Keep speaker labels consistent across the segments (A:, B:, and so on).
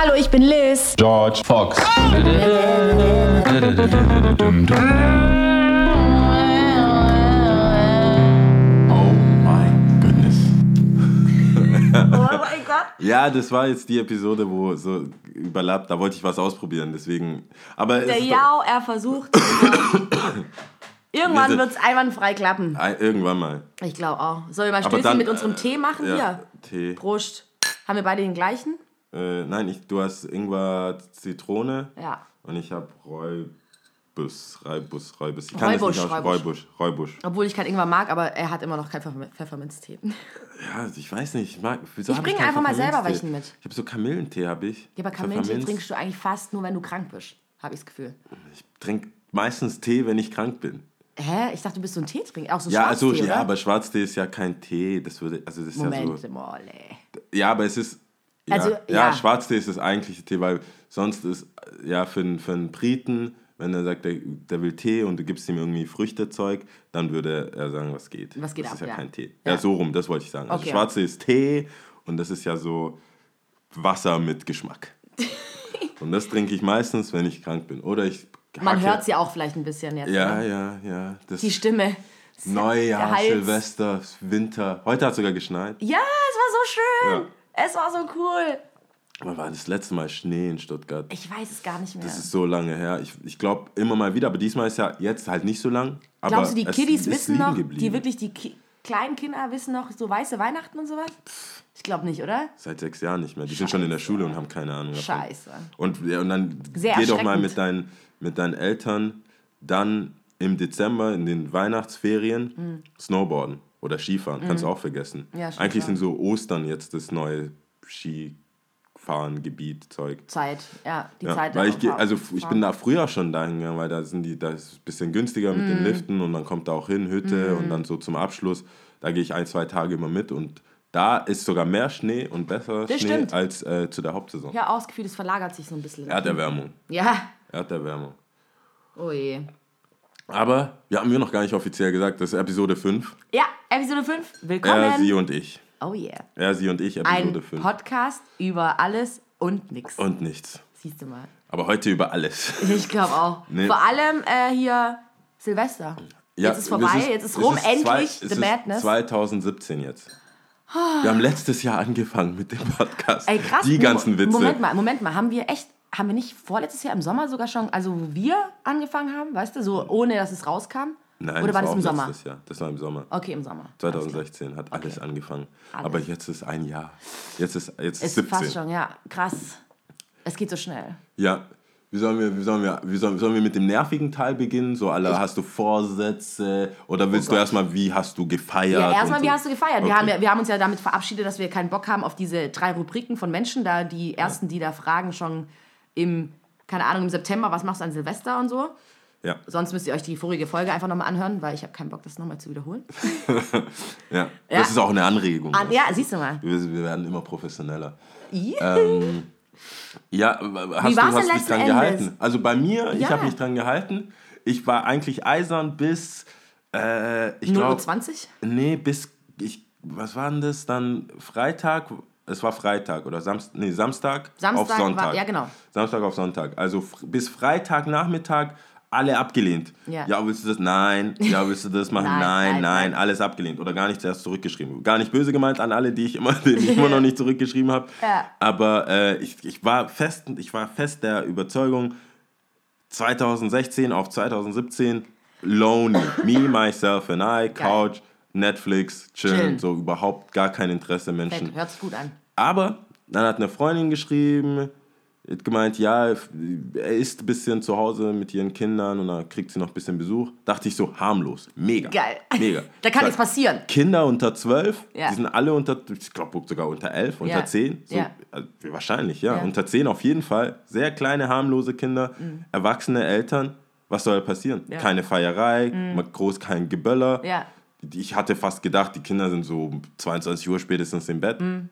A: Hallo, ich bin Liz.
B: George Fox. Oh.
A: Oh.
B: Ja, das war jetzt die Episode, wo so überlappt, da wollte ich was ausprobieren, deswegen. Aber
A: Der Jao, er versucht. Irgendwann
B: Wir
A: wird es einwandfrei klappen.
B: ein- irgendwann mal.
A: Ich glaube auch. Sollen wir mal Stößchen
B: dann,
A: mit unserem
B: äh,
A: Tee machen?
B: Ja,
A: Hier.
B: Tee.
A: Prost. Haben wir beide den gleichen?
B: Äh, nein, ich, du hast Ingwer, Zitrone
A: Ja.
B: und ich habe Räubus, Räubus, Räubus. Ich kann
A: Räubusch,
B: nicht aus-
A: Räubusch.
B: Räubusch, Räubusch.
A: Obwohl ich kein Ingwer mag, aber er hat immer noch keinen Pfeffer Pfefferminztee.
B: Ja, ich weiß nicht. Ich, mag, wieso
A: Ich
B: hab
A: bring
B: keinen
A: einfach mal selber welchen mit.
B: Ich habe so Kamillentee, habe ich.
A: Ja, aber Kamillentee trinkst du eigentlich fast nur, wenn du krank bist. Habe ich das Gefühl.
B: Ich trinke meistens Tee, wenn ich krank bin.
A: Hä? Ich dachte, du bist so ein Teetrinker. Auch so
B: Ja,
A: Schwarztee,
B: also,
A: oder?
B: ja, aber Schwarztee ist ja kein Tee. Das würde, also das ist
A: Moment
B: ja so.
A: mal, ey.
B: Ja, aber es ist. Ja,
A: Also,
B: ja.
A: ja.
B: Schwarztee ist das eigentliche Tee, weil sonst ist, ja, für, einen- für einen Briten, wenn er sagt, der, der will Tee und du gibst ihm irgendwie Früchtezeug, dann würde er sagen, was geht.
A: Was geht
B: das
A: ab,
B: ist ja,
A: ja.
B: kein Tee.
A: Ja.
B: Ja. so rum, das wollte ich sagen. Also
A: Okay.
B: Schwarztee ist Tee und das ist ja so Wasser mit Geschmack. und das trinke ich meistens, wenn ich krank bin. Oder ich.
A: Man
B: hacke-
A: hört es ja auch vielleicht ein bisschen jetzt.
B: Ja,
A: ne?
B: ja, ja. Das
A: Die Stimme.
B: Neujahr. Silvester, Winter. Heute hat es sogar geschneit.
A: Ja, es war so schön. Es war so cool.
B: Wann war das letzte Mal Schnee in Stuttgart?
A: Ich weiß es gar nicht mehr.
B: Das ist so lange her. Ich, ich glaube immer mal wieder, aber diesmal ist ja jetzt halt nicht so lang. Aber
A: Glaubst du, die
B: es
A: Kiddies wissen noch,
B: geblieben.
A: die wirklich, die Ki kleinen Kinder wissen noch so weiße Weihnachten und sowas? Ich glaube nicht, oder?
B: Seit sechs Jahren nicht mehr. Die sind schon in der Schule und haben keine Ahnung. davon.
A: Scheiße.
B: Und, und dann
A: Sehr
B: geh doch mal mit, dein, mit deinen Eltern dann im Dezember in den Weihnachtsferien Snowboarden oder Skifahren. Kannst du auch vergessen.
A: Mhm. Ja,
B: Eigentlich sind so Ostern jetzt das neue Skifahren-Gebiet, Zeug.
A: Zeit, ja, die
B: Ja,
A: Zeit.
B: weil ich, also ich bin da früher schon dahin gegangen, weil da sind die, da ist es ein bisschen günstiger mit
A: Mhm.
B: den Liften und dann kommt da auch hin, Hütte und dann so zum Abschluss, da gehe ich ein, zwei Tage immer mit und da ist sogar mehr Schnee und besser
A: Das
B: Schnee
A: stimmt.
B: als äh, zu der Hauptsaison.
A: Ja, Gefühl, das verlagert sich so ein bisschen.
B: Erderwärmung.
A: Ja.
B: Erderwärmung.
A: Oh je.
B: Aber wir haben wir noch gar nicht offiziell gesagt, das ist Episode 5.
A: Ja, Episode 5. Willkommen.
B: Er, sie und ich.
A: oh yeah.
B: Er, sie und ich, Episode
A: Ein
B: 5.
A: Podcast über alles und nix.
B: Und nichts.
A: Siehst du mal.
B: Aber heute über alles.
A: Ich glaube auch.
B: Nee.
A: Vor allem äh, hier Silvester.
B: Ja,
A: jetzt ist vorbei,
B: es
A: jetzt ist rum,
B: zwei-
A: endlich
B: es
A: The
B: ist
A: Madness.
B: 2017 jetzt. Wir haben letztes Jahr angefangen mit dem Podcast.
A: Ey, krass.
B: Die ganzen Witze.
A: Moment mal, Moment mal. Haben wir echt, haben wir nicht vorletztes Jahr im Sommer sogar schon, also wo wir angefangen haben, weißt du, so ohne dass es rauskam?
B: Nein,
A: Oder war das im Sommer?
B: letztes Jahr. Das war im Sommer.
A: Okay, im Sommer.
B: 2016 hat alles angefangen.
A: Alles.
B: Aber jetzt ist ein Jahr. Jetzt ist, jetzt ist
A: Ist
B: 17.
A: fast schon, ja. Krass. Es geht so schnell.
B: Ja. Wie sollen, wir, wie, sollen wir, wie sollen, sollen wir mit dem nervigen Teil beginnen? So, alle, hast du Vorsätze? Oder willst du erstmal, wie hast du gefeiert?
A: Ja, erstmal,
B: und
A: wie
B: so?
A: hast du gefeiert?
B: Okay.
A: Wir, haben, ja- wir haben uns ja damit verabschiedet, dass wir keinen Bock haben auf diese drei Rubriken von Menschen, da die ersten, die da fragen, schon im, keine Ahnung, im September, was machst du an Silvester und so.
B: Ja,
A: Sonst müsst ihr euch die vorige Folge einfach nochmal anhören, weil ich habe keinen Bock, das nochmal zu wiederholen.
B: ja.
A: Ja.
B: Das ist auch eine Anregung.
A: Ah, ja, siehst du mal.
B: wir, wir werden immer professioneller.
A: Ja.
B: Ähm, Ja, hast
A: war's
B: du hast dich dran
A: letzten
B: gehalten?
A: Endes?
B: Also bei mir, ich
A: Ja.
B: habe mich dran gehalten. Ich war eigentlich eisern bis, äh, ich
A: 0 Uhr
B: glaube,
A: 20?
B: nee, bis, ich, was war denn das dann? Freitag, es war Freitag oder Samstag, nee, Samstag,
A: Samstag
B: auf
A: war-
B: Sonntag.
A: ja, genau.
B: Samstag auf Sonntag. Also bis Freitagnachmittag alle abgelehnt.
A: Ja.
B: willst du das? Nein. Ja, willst du das machen?
A: Nein,
B: nein,
A: nein,
B: nein. Alles abgelehnt. Oder gar nicht zuerst zurückgeschrieben. Gar nicht böse gemeint an alle, die ich immer, denen ich immer noch nicht zurückgeschrieben habe.
A: Ja.
B: Aber äh, ich, ich, war fest, ich war fest der Überzeugung, 2016 auf 2017, lonely. Me, myself and I, Couch, Netflix, chillen.
A: Chillen.
B: So überhaupt gar kein Interesse Menschen.
A: Hört sich gut an.
B: Aber dann hat eine Freundin geschrieben, hat gemeint, ja, er ist ein bisschen zu Hause mit ihren Kindern und dann kriegt sie noch ein bisschen Besuch. Dachte ich so, harmlos. Mega.
A: Geil.
B: Mega.
A: Da kann nichts passieren.
B: Kinder unter 12,
A: Ja.
B: die sind alle unter, ich glaube sogar unter 11, unter
A: Ja.
B: 10. So,
A: Ja.
B: also wahrscheinlich, ja.
A: Ja. Mhm.
B: Unter 10 auf jeden Fall. Sehr kleine, harmlose Kinder, erwachsene Eltern. Was soll passieren?
A: Ja. Mhm.
B: Keine Feierei, mal groß kein Geböller. Ich hatte fast gedacht, die Kinder sind so um 22 Uhr spätestens im Bett.
A: Mhm.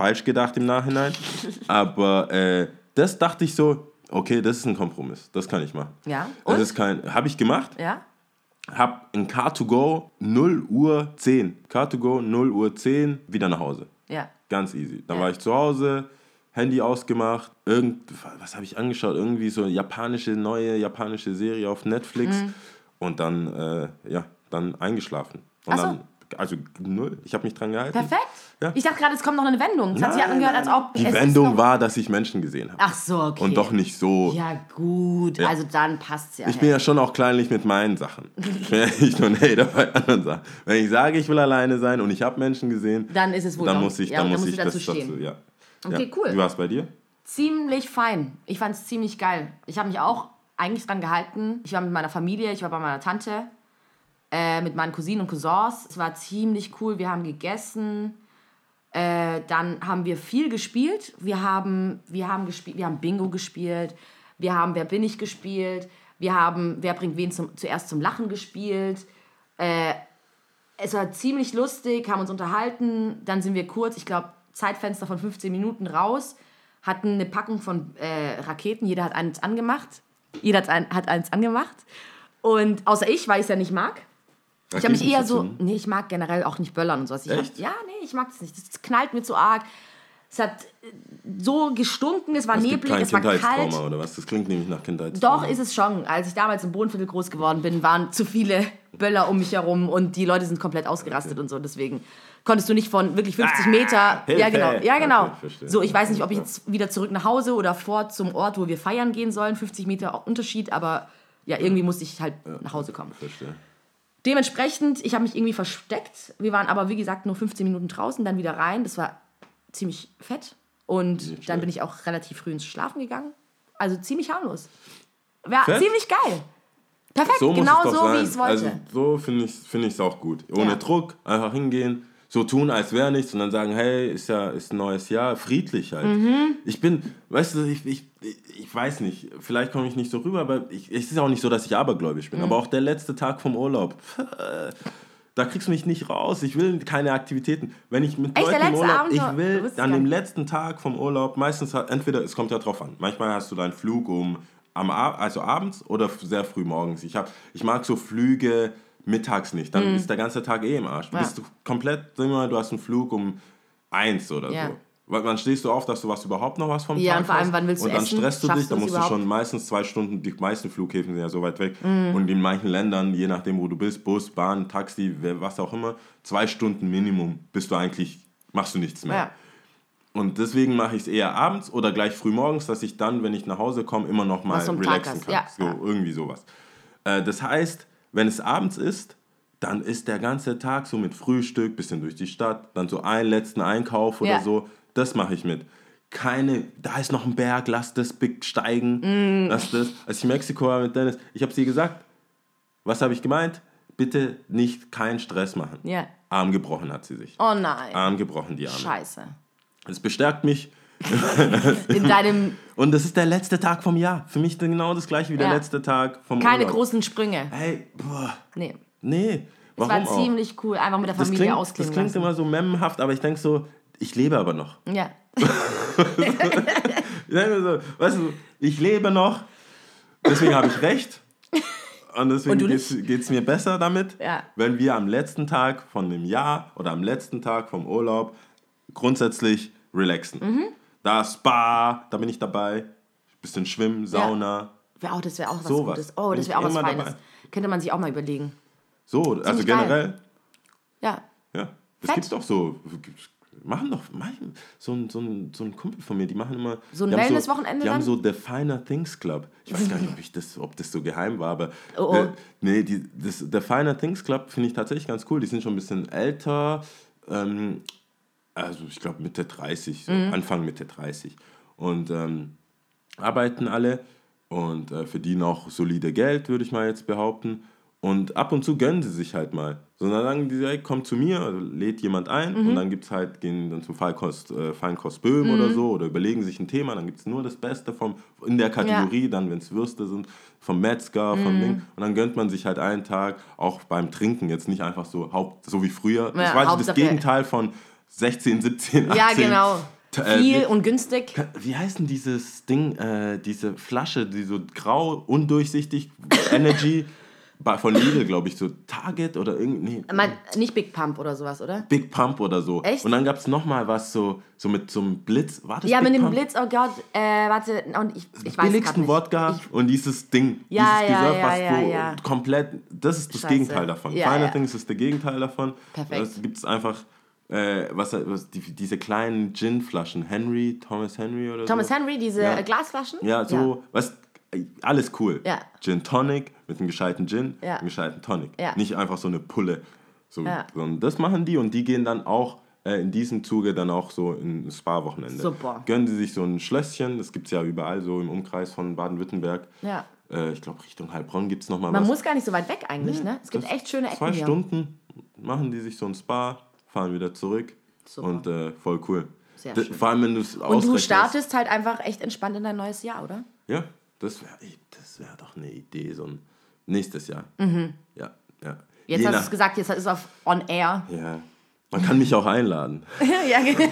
B: Falsch gedacht im Nachhinein. Aber äh, das dachte ich so, okay, das ist ein Kompromiss. Das kann ich machen.
A: Ja.
B: Das
A: Und?
B: ist kein, habe ich gemacht.
A: Ja?
B: Hab in Car2Go 0 Uhr 10. Car2Go 0 Uhr 10, wieder nach Hause.
A: Ja.
B: Ganz easy. Dann
A: Ja.
B: war ich zu Hause, Handy ausgemacht, irgend, was habe ich angeschaut? Irgendwie so japanische, neue japanische Serie auf Netflix
A: Mhm.
B: und dann, äh, ja, dann eingeschlafen. Und
A: so.
B: dann, also null, ich habe mich dran gehalten.
A: Perfekt.
B: Ja.
A: Ich dachte gerade, es kommt noch eine Wendung. Es hat sich
B: Nein,
A: angehört, als ob.
B: Die
A: es
B: Wendung war, dass ich Menschen gesehen habe.
A: Ach so, okay.
B: Und doch nicht so.
A: Ja, gut.
B: Ja.
A: Also dann passt's ja.
B: Ich bin ja schon auch kleinlich mit meinen Sachen. Ich bin ja nicht nur ein Hater bei anderen Sachen. Wenn ich sage, ich will alleine sein und ich habe Menschen gesehen,
A: Dann ist es wohl
B: dann
A: doch-
B: muss ich, dann
A: dann
B: muss
A: musst
B: ich
A: du
B: das
A: dazu stehen.
B: dazu, ja.
A: Okay,
B: ja.
A: cool.
B: Wie war es bei dir?
A: Ziemlich fein. Ich fand es ziemlich geil. Ich habe mich auch eigentlich dran gehalten. Ich war mit meiner Familie, ich war bei meiner Tante, äh, mit meinen Cousinen und Cousins. Es war ziemlich cool. Wir haben gegessen. Äh, dann haben wir viel gespielt. Wir haben, wir haben gespielt, wir haben Bingo gespielt. Wir haben Wer bin ich gespielt. Wir haben Wer bringt wen zum, zuerst zum Lachen gespielt. Äh, es war ziemlich lustig, haben uns unterhalten. Dann sind wir kurz, ich glaube, Zeitfenster von 15 Minuten raus, hatten eine Packung von äh, Raketen. Jeder hat eins angemacht. Jeder hat, ein, hat eins angemacht. Und außer ich, weil ich es ja nicht mag. Ich habe mich eher so.
B: Raketenschützen?
A: Nee, ich mag generell auch nicht Böllern und sowas. Ich hab,
B: Echt?
A: ja, nee, ich mag das nicht. Das knallt mir zu arg. Es hat so gestunken, es war
B: Es
A: neblig, es war kalt.
B: Oder was? Das klingt nämlich nach Kindheitstrauma.
A: Doch, ist es schon. Als ich damals im Bodenviertel groß geworden bin, waren zu viele Böller um mich herum und die Leute sind komplett ausgerastet und so. Deswegen konntest du nicht von wirklich 50 Meter.
B: Ah, Hilfe!
A: Ja, genau. Ja, genau.
B: Okay,
A: so, ich weiß nicht, ob ich jetzt wieder zurück nach Hause oder vor zum Ort, wo wir feiern gehen sollen. 50 Meter Unterschied, aber ja, irgendwie musste ich halt nach Hause kommen.
B: Verstehe.
A: Dementsprechend, ich habe mich irgendwie versteckt. Wir waren aber, wie gesagt, nur 15 Minuten draußen, dann wieder rein. Das war ziemlich fett. Und dann bin ich auch relativ früh ins Schlafen gegangen. Also ziemlich harmlos. War
B: Fett?
A: ziemlich geil. Perfekt,
B: So
A: genau so,
B: sein.
A: wie ich es wollte.
B: Also so finde ich es find ich's auch gut. Ohne
A: Ja.
B: Druck, einfach hingehen, so tun, als wäre nichts und dann sagen, hey, ist ja ist ein neues Jahr, friedlich halt.
A: Mhm.
B: Ich bin, weißt du, ich, ich, ich weiß nicht, vielleicht komme ich nicht so rüber, aber ich, es ist auch nicht so, dass ich abergläubisch bin.
A: Mhm.
B: Aber auch der letzte Tag vom Urlaub, da kriegst du mich nicht raus. Ich will keine Aktivitäten. Wenn ich mit
A: Echt,
B: Leuten im Urlaub,
A: Abend
B: ich will an dem letzten Tag vom Urlaub, meistens entweder, es kommt ja drauf an, manchmal hast du deinen Flug um, am also abends oder sehr früh morgens. Ich, hab, ich mag so Flüge mittags nicht, dann ist der ganze Tag eh im Arsch.
A: Mhm. Ja.
B: Bist du komplett, sag mal, du hast einen Flug um eins oder
A: Ja.
B: so. Weil Wann stehst du auf, dass du was überhaupt noch was vom
A: Ja,
B: Tag
A: und vor allem,
B: hast?
A: wann willst du
B: Und dann
A: essen?
B: stresst du
A: Schaffst
B: dich, dann
A: du
B: musst du
A: überhaupt?
B: schon meistens zwei Stunden, die meisten Flughäfen sind ja so weit weg.
A: Mhm.
B: Und in manchen Ländern, je nachdem, wo du bist, Bus, Bahn, Taxi, was auch immer, zwei Stunden Minimum bist du eigentlich, machst du nichts mehr.
A: ja.
B: Und deswegen mache ich es eher abends oder gleich früh morgens, dass ich dann, wenn ich nach Hause komme, immer noch mal relaxen kann.
A: Ja,
B: So, irgendwie sowas. Äh, das heißt, wenn es abends ist, dann ist der ganze Tag so mit Frühstück, bisschen durch die Stadt, dann so einen letzten Einkauf oder
A: Ja.
B: so. Das mache ich mit. Keine, da ist noch ein Berg, lass das besteigen.
A: Mm.
B: Lass das. Als ich in Mexiko war mit Dennis, ich habe sie gesagt, was habe ich gemeint? Bitte nicht keinen Stress machen.
A: Ja.
B: Arm gebrochen hat sie sich.
A: Oh nein.
B: Arm gebrochen, die Arme.
A: Scheiße.
B: Es bestärkt mich.
A: In deinem.
B: Und das ist der letzte Tag vom Jahr. Für mich genau das gleiche wie der
A: Ja.
B: letzte Tag vom
A: Keine
B: Urlaub.
A: großen Sprünge.
B: Hey, boah,
A: Nee.
B: nee.
A: Es war
B: auch?
A: ziemlich cool, einfach mit der
B: Das
A: Familie
B: klingt, das
A: ausklingen
B: klingt
A: lassen.
B: immer so memmenhaft, aber ich denke so, ich lebe aber noch.
A: Ja.
B: So, weißt du, ich lebe noch, deswegen habe ich recht. Und deswegen geht es mir besser damit,
A: Ja.
B: wenn wir am letzten Tag von dem Jahr oder am letzten Tag vom Urlaub grundsätzlich relaxen.
A: Mhm.
B: Da Spa, da bin ich dabei. Bisschen Schwimmen, Sauna.
A: Wär auch, das wäre auch was
B: Sowas.
A: Gutes. Oh, das wäre auch was Feines.
B: dabei.
A: Könnte man sich auch mal überlegen.
B: So, also
A: Ziemlich geil.
B: generell,
A: Ja.
B: ja. Es
A: Fett.
B: gibt doch so, machen doch, machen, so, ein, so, ein, so ein Kumpel von mir, die machen immer.
A: So ein Wellness-Wochenende
B: Die haben so The Finer Things Club. Ich weiß gar nicht, ob, ich das, ob das so geheim war, aber.
A: Oh, oh.
B: Äh, nee, die, das, The Finer Things Club finde ich tatsächlich ganz cool. Die sind schon ein bisschen älter. Ähm, also ich glaube Mitte 30, so
A: Mhm.
B: Anfang Mitte 30. Und ähm, arbeiten alle und äh, verdienen auch solide Geld, würde ich mal jetzt behaupten. Und ab und zu gönnen sie sich halt mal. So, dann sagen die, hey, komm zu mir, also lädt jemand ein
A: Mhm.
B: und dann gibt es halt, gehen dann zum Fallkost, äh, Feinkost Böhm
A: Mhm.
B: oder so oder überlegen sich ein Thema, dann gibt es nur das Beste vom, in der Kategorie, dann wenn es Würste sind, vom Metzger, vom
A: Mhm.
B: Ding. Und dann gönnt man sich halt einen Tag, auch beim Trinken, jetzt nicht einfach so, Haupt, so wie früher. das
A: Ja,
B: war so das
A: Hauptsache-
B: Gegenteil von 16, 17, 18.
A: Ja, genau.
B: Äh,
A: Viel
B: wie-
A: und günstig.
B: wie heißt denn dieses Ding, äh, diese Flasche, die so grau, undurchsichtig, Energy, von Lidl, glaube ich, so Target oder irgendwie. Nee,
A: Man, nicht Big Pump oder sowas, oder?
B: Big Pump oder so.
A: Echt?
B: Und dann gab es nochmal was so, so mit so einem Blitz. War das
A: Ja,
B: Big
A: mit dem
B: Pump?
A: Blitz, oh Gott, äh, warte, und ich, ich weiß
B: billigsten. Wodka
A: Ich,
B: und dieses Ding.
A: Ja,
B: dieses
A: ja,
B: Reserve,
A: ja,
B: was
A: ja,
B: du
A: ja.
B: komplett. Das ist das
A: Scheiße.
B: Gegenteil davon.
A: Ja,
B: Finer
A: ja.
B: Things ist der Gegenteil davon.
A: Perfekt.
B: Es gibt einfach. Äh, was, was die, diese kleinen Gin-Flaschen, Henry, Thomas Henry oder
A: Thomas
B: so.
A: Henry, diese
B: Ja.
A: äh, Glasflaschen?
B: Ja, so, was, alles cool.
A: Ja.
B: Gin Tonic mit einem gescheiten Gin,
A: Ja.
B: einem gescheiten Tonic.
A: Ja.
B: Nicht einfach so eine Pulle. So,
A: Ja.
B: sondern das machen die und die gehen dann auch äh, in diesem Zuge dann auch so in ein Spa-Wochenende.
A: Super.
B: Gönnen sie sich so ein Schlösschen, das gibt es ja überall so im Umkreis von Baden-Württemberg.
A: Ja.
B: Äh, ich glaube, Richtung Heilbronn gibt es nochmal
A: Man
B: was.
A: muss gar nicht so weit weg eigentlich, ne? Es gibt echt schöne Ecken
B: Zwei
A: hier.
B: Stunden machen die sich so ein Spa, fahren wieder zurück
A: Super.
B: und äh, voll cool.
A: Sehr schön.
B: Vor allem, wenn du es
A: Und du startest halt einfach echt entspannt in dein neues Jahr, oder?
B: Ja, das wäre das wär doch eine Idee, so ein nächstes Jahr. Ja, ja.
A: Mhm. Jetzt
B: Je
A: hast du es gesagt, jetzt ist es auf on air.
B: Ja. Man kann mich auch einladen.
A: ja, ge-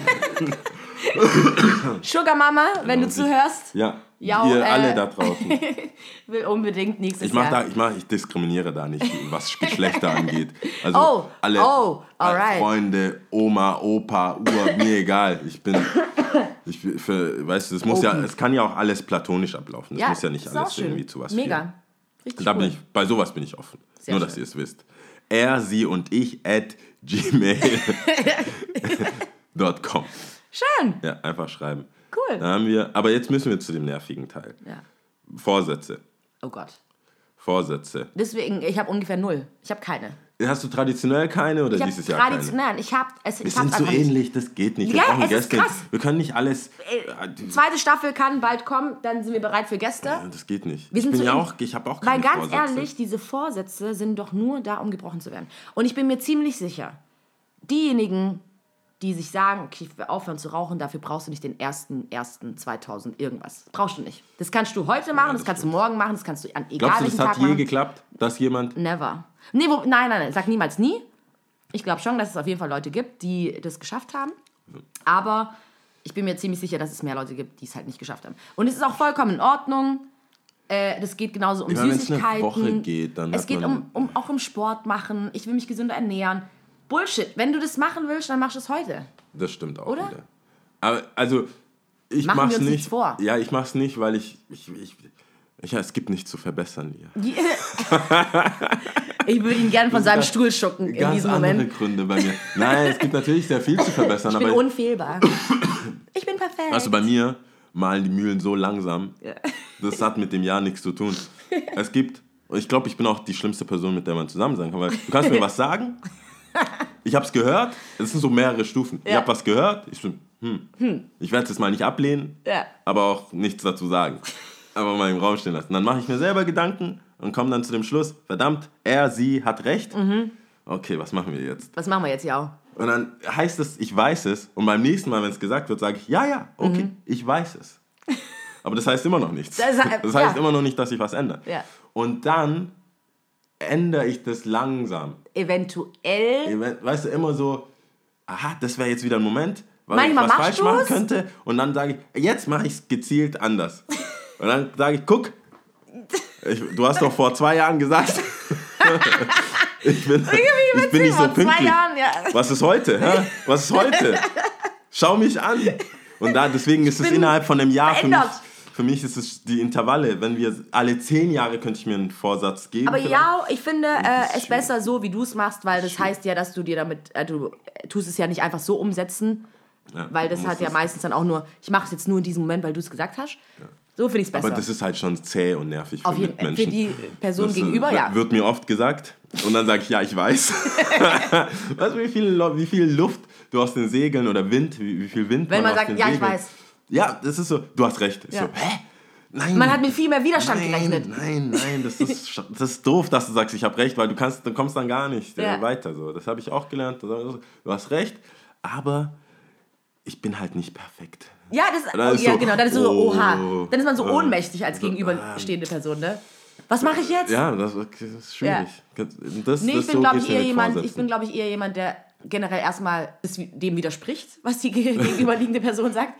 A: Sugar Mama, wenn du
B: und ich-
A: zuhörst,
B: Ja,
A: Ja,
B: ihr
A: äh,
B: alle da draußen.
A: will unbedingt nächstes
B: Ich, mach
A: Jahr.
B: da, ich, mach, ich diskriminiere da nicht, was Geschlechter angeht. Also
A: Oh,
B: alle
A: oh,
B: äh,
A: alright.
B: Freunde, Oma, Opa, Ur, mir egal. Ich bin, ich für, weißt du, es muss ja,
A: Open.
B: es kann ja auch alles platonisch ablaufen. Es
A: ja,
B: muss ja nicht alles irgendwie zu was
A: Mega.
B: führen.
A: Richtig
B: Da
A: cool.
B: bin ich, bei sowas bin ich offen.
A: Sehr
B: Nur, dass
A: schön.
B: ihr es wisst. Er, sie und ich at gmail.com.
A: Schön.
B: Ja, einfach schreiben.
A: Cool.
B: Da haben wir, aber jetzt müssen wir zu dem nervigen Teil.
A: Ja.
B: Vorsätze.
A: Oh Gott.
B: Vorsätze.
A: Deswegen, ich habe ungefähr null. Ich habe keine.
B: Hast du traditionell keine oder
A: Ich
B: dieses Jahr keine?
A: traditionell, ich habe es.
B: Wir
A: Ich
B: sind so ähnlich, das geht nicht. Wir
A: Ja,
B: brauchen Gäste. Wir können nicht alles.
A: Äh, Zweite Staffel kann bald kommen, dann sind wir bereit für Gäste.
B: Ja, das geht nicht.
A: Wir
B: ich
A: sind
B: bin
A: so
B: ja auch, ich habe auch
A: Weil
B: keine
A: ganz
B: Vorsätze.
A: ehrlich, diese Vorsätze sind doch nur da, um gebrochen zu werden. Und ich bin mir ziemlich sicher, diejenigen, die sich sagen, okay, ich will aufhören zu rauchen, dafür brauchst du nicht den 1.1.2000 irgendwas. Brauchst du nicht. Das kannst du heute machen, das,
B: das
A: kannst du morgen machen, das kannst du an egal
B: Glaubst du, das hat
A: Tag
B: je
A: machen.
B: geklappt, dass jemand.
A: Never. Nee, wo, nein, nein, nein, sag niemals nie. Ich glaube schon, dass es auf jeden Fall Leute gibt, die das geschafft haben. Aber ich bin mir ziemlich sicher, dass es mehr Leute gibt, die es halt nicht geschafft haben. Und es ist auch vollkommen in Ordnung. Äh, das geht genauso um
B: Ja, wenn's eine
A: Süßigkeiten.
B: Woche geht, dann
A: es
B: hat
A: geht um, um auch um Sport machen. Ich will mich gesünder ernähren. Bullshit. Wenn du das machen willst, dann machst du es heute.
B: Das stimmt auch
A: Oder?
B: wieder. Aber also, ich
A: Machen wir
B: mach's nicht.
A: vor.
B: Ja, ich mach's nicht, weil ich. ich, ich ich, ja, es gibt nichts zu verbessern hier.
A: ich würde ihn gerne von seinem Stuhl schucken in
B: Ganz
A: diesem
B: andere
A: Moment.
B: Gründe bei mir. Nein, es gibt natürlich sehr viel zu verbessern,
A: Ich bin
B: aber
A: unfehlbar. ich bin perfekt.
B: Also bei mir malen die Mühlen so langsam. Das hat mit dem Jahr nichts zu tun. Es gibt, ich glaube, ich bin auch die schlimmste Person, mit der man zusammen sein kann. Weil du kannst mir was sagen, ich habe es gehört, es sind so mehrere Stufen. Ich
A: Ja.
B: habe was gehört, ich bin, hm, ich werde es jetzt mal nicht ablehnen,
A: Ja.
B: aber auch nichts dazu sagen. Aber mal im Raum stehen lassen. Dann mache ich mir selber Gedanken und komme dann zu dem Schluss, verdammt, er, sie hat recht.
A: Mhm.
B: Okay, was machen wir jetzt?
A: Was machen wir jetzt, ja?
B: Und dann heißt es, ich weiß es. Und beim nächsten Mal, wenn es gesagt wird, sage ich, ja, ja, okay, ich weiß es. Aber das heißt immer noch nichts.
A: Das-
B: Das, heißt
A: ja.
B: immer noch nicht, dass sich was ändert. Und dann ändere ich das langsam.
A: Eventuell.
B: Ev- Weißt du, immer so, aha, das wäre jetzt wieder ein Moment, weil
A: Manchmal
B: ich was falsch machen
A: du's.
B: könnte. Und dann sage ich, jetzt mache ich es gezielt anders. Und dann sage ich, guck, ich, du hast doch vor zwei Jahren gesagt, ich bin, ich bin nicht so
A: vor zwei
B: pünktlich.
A: Jahren, ja.
B: Was ist heute? Hä? Was ist heute? Schau mich an. Und da, deswegen ist es innerhalb von einem Jahr für mich,
A: verändert.
B: Für mich ist es die Intervalle. Wenn wir alle zehn Jahre könnte ich mir einen Vorsatz geben.
A: Aber
B: vielleicht.
A: ja, ich finde äh, es
B: schwierig.
A: besser so, wie du es machst, weil das heißt ja, dass du dir damit, äh, du tust es ja nicht einfach so umsetzen,
B: Ja,
A: weil das hat ja meistens dann auch nur, ich mache es jetzt nur in diesem Moment, weil du es gesagt hast. So finde ich es besser.
B: Aber das ist halt schon zäh und nervig für
A: Auf jeden,
B: Mitmenschen.
A: für die Person
B: Das, äh,
A: gegenüber, ja.
B: Wird mir oft gesagt. Und dann sage ich, ja, ich weiß. weißt du, wie viel, wie viel Luft du aus den Segeln oder Wind, wie, wie viel Wind
A: Wenn man
B: aus
A: sagt, ja, ich
B: Segeln.
A: weiß.
B: Ja, das ist so, du hast recht.
A: Ja.
B: So, hä? Nein.
A: Man hat mit viel mehr Widerstand
B: nein,
A: gerechnet.
B: Nein, nein, das ist, das ist doof, dass du sagst, ich habe recht, weil du kannst, du kommst dann gar nicht äh,
A: Ja.
B: weiter. So. Das habe ich auch gelernt. Du hast recht, aber ich bin halt nicht perfekt.
A: Ja, das,
B: Dann
A: oh,
B: ist
A: ja
B: so,
A: genau, dann ist so,
B: oh,
A: oha. Dann ist man so
B: äh,
A: ohnmächtig als
B: so,
A: gegenüberstehende Person, ne? Was mache ich jetzt?
B: Ja, das, das ist schwierig. Das,
A: Nee, ich bin,
B: so
A: glaube ich, eher jemand, ich bin, glaube ich, eher jemand, der generell erstmal dem widerspricht, was die ge- gegenüberliegende Person sagt.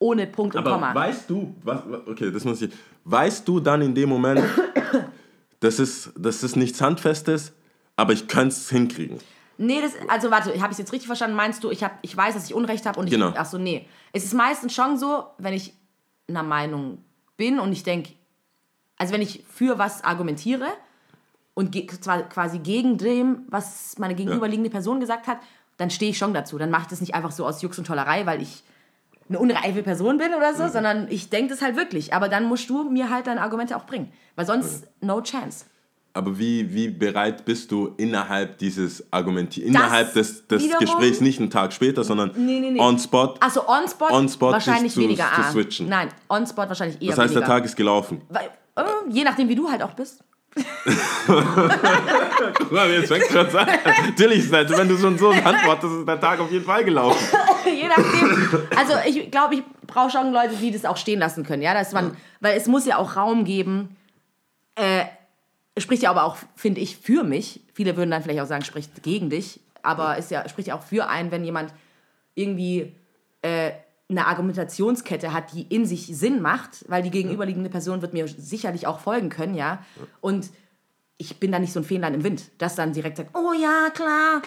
A: ohne Punkt und
B: Aber
A: Komma.
B: weißt du, was, okay, das muss ich. Weißt du dann in dem Moment, das ist, das ist nichts Handfestes, aber ich könnte es hinkriegen.
A: Nee, das, also warte, habe ich es jetzt richtig verstanden? Meinst du, ich, hab, ich weiß, dass ich Unrecht habe und ich.
B: Genau.
A: Ach so, nee. Es ist meistens schon so, wenn ich einer Meinung bin und ich denke, also wenn ich für was argumentiere und ge zwar quasi gegen dem, was meine gegenüberliegende Person gesagt hat, dann stehe ich schon dazu. Dann mache ich das nicht einfach so aus Jux und Tollerei, weil ich eine unreife Person bin oder so,
B: Mhm.
A: sondern ich denke das halt wirklich. Aber dann musst du mir halt deine Argumente auch bringen. Weil sonst no chance.
B: Aber wie, wie bereit bist du innerhalb dieses Argumenti innerhalb des, des
A: wiederum-
B: Gesprächs, nicht einen Tag später, sondern
A: Nee, nee, nee.
B: on spot?
A: Also on spot,
B: On spot
A: wahrscheinlich
B: dich zu-
A: weniger.
B: zu
A: ah.
B: switchen.
A: Nein, on spot wahrscheinlich eher
B: Das heißt, der
A: weniger.
B: Tag ist gelaufen.
A: Weil, je nachdem, wie du halt auch bist.
B: Guck mal, jetzt fängt schon an. Natürlich, wenn du schon so antwortest, ist der Tag auf jeden Fall gelaufen.
A: je nachdem. Also ich glaube, ich brauche schon Leute, die das auch stehen lassen können. Ja, dass man, weil es muss ja auch Raum geben. Äh, spricht ja aber auch, finde ich, für mich. Viele würden dann vielleicht auch sagen, spricht gegen dich. Aber ist ja, spricht ja auch für einen, wenn jemand irgendwie äh, eine Argumentationskette hat, die in sich Sinn macht, weil die gegenüberliegende Person wird mir sicherlich auch folgen können, ja. Und ich bin da nicht so ein Fähnlein im Wind, das dann direkt sagt, oh ja, klar,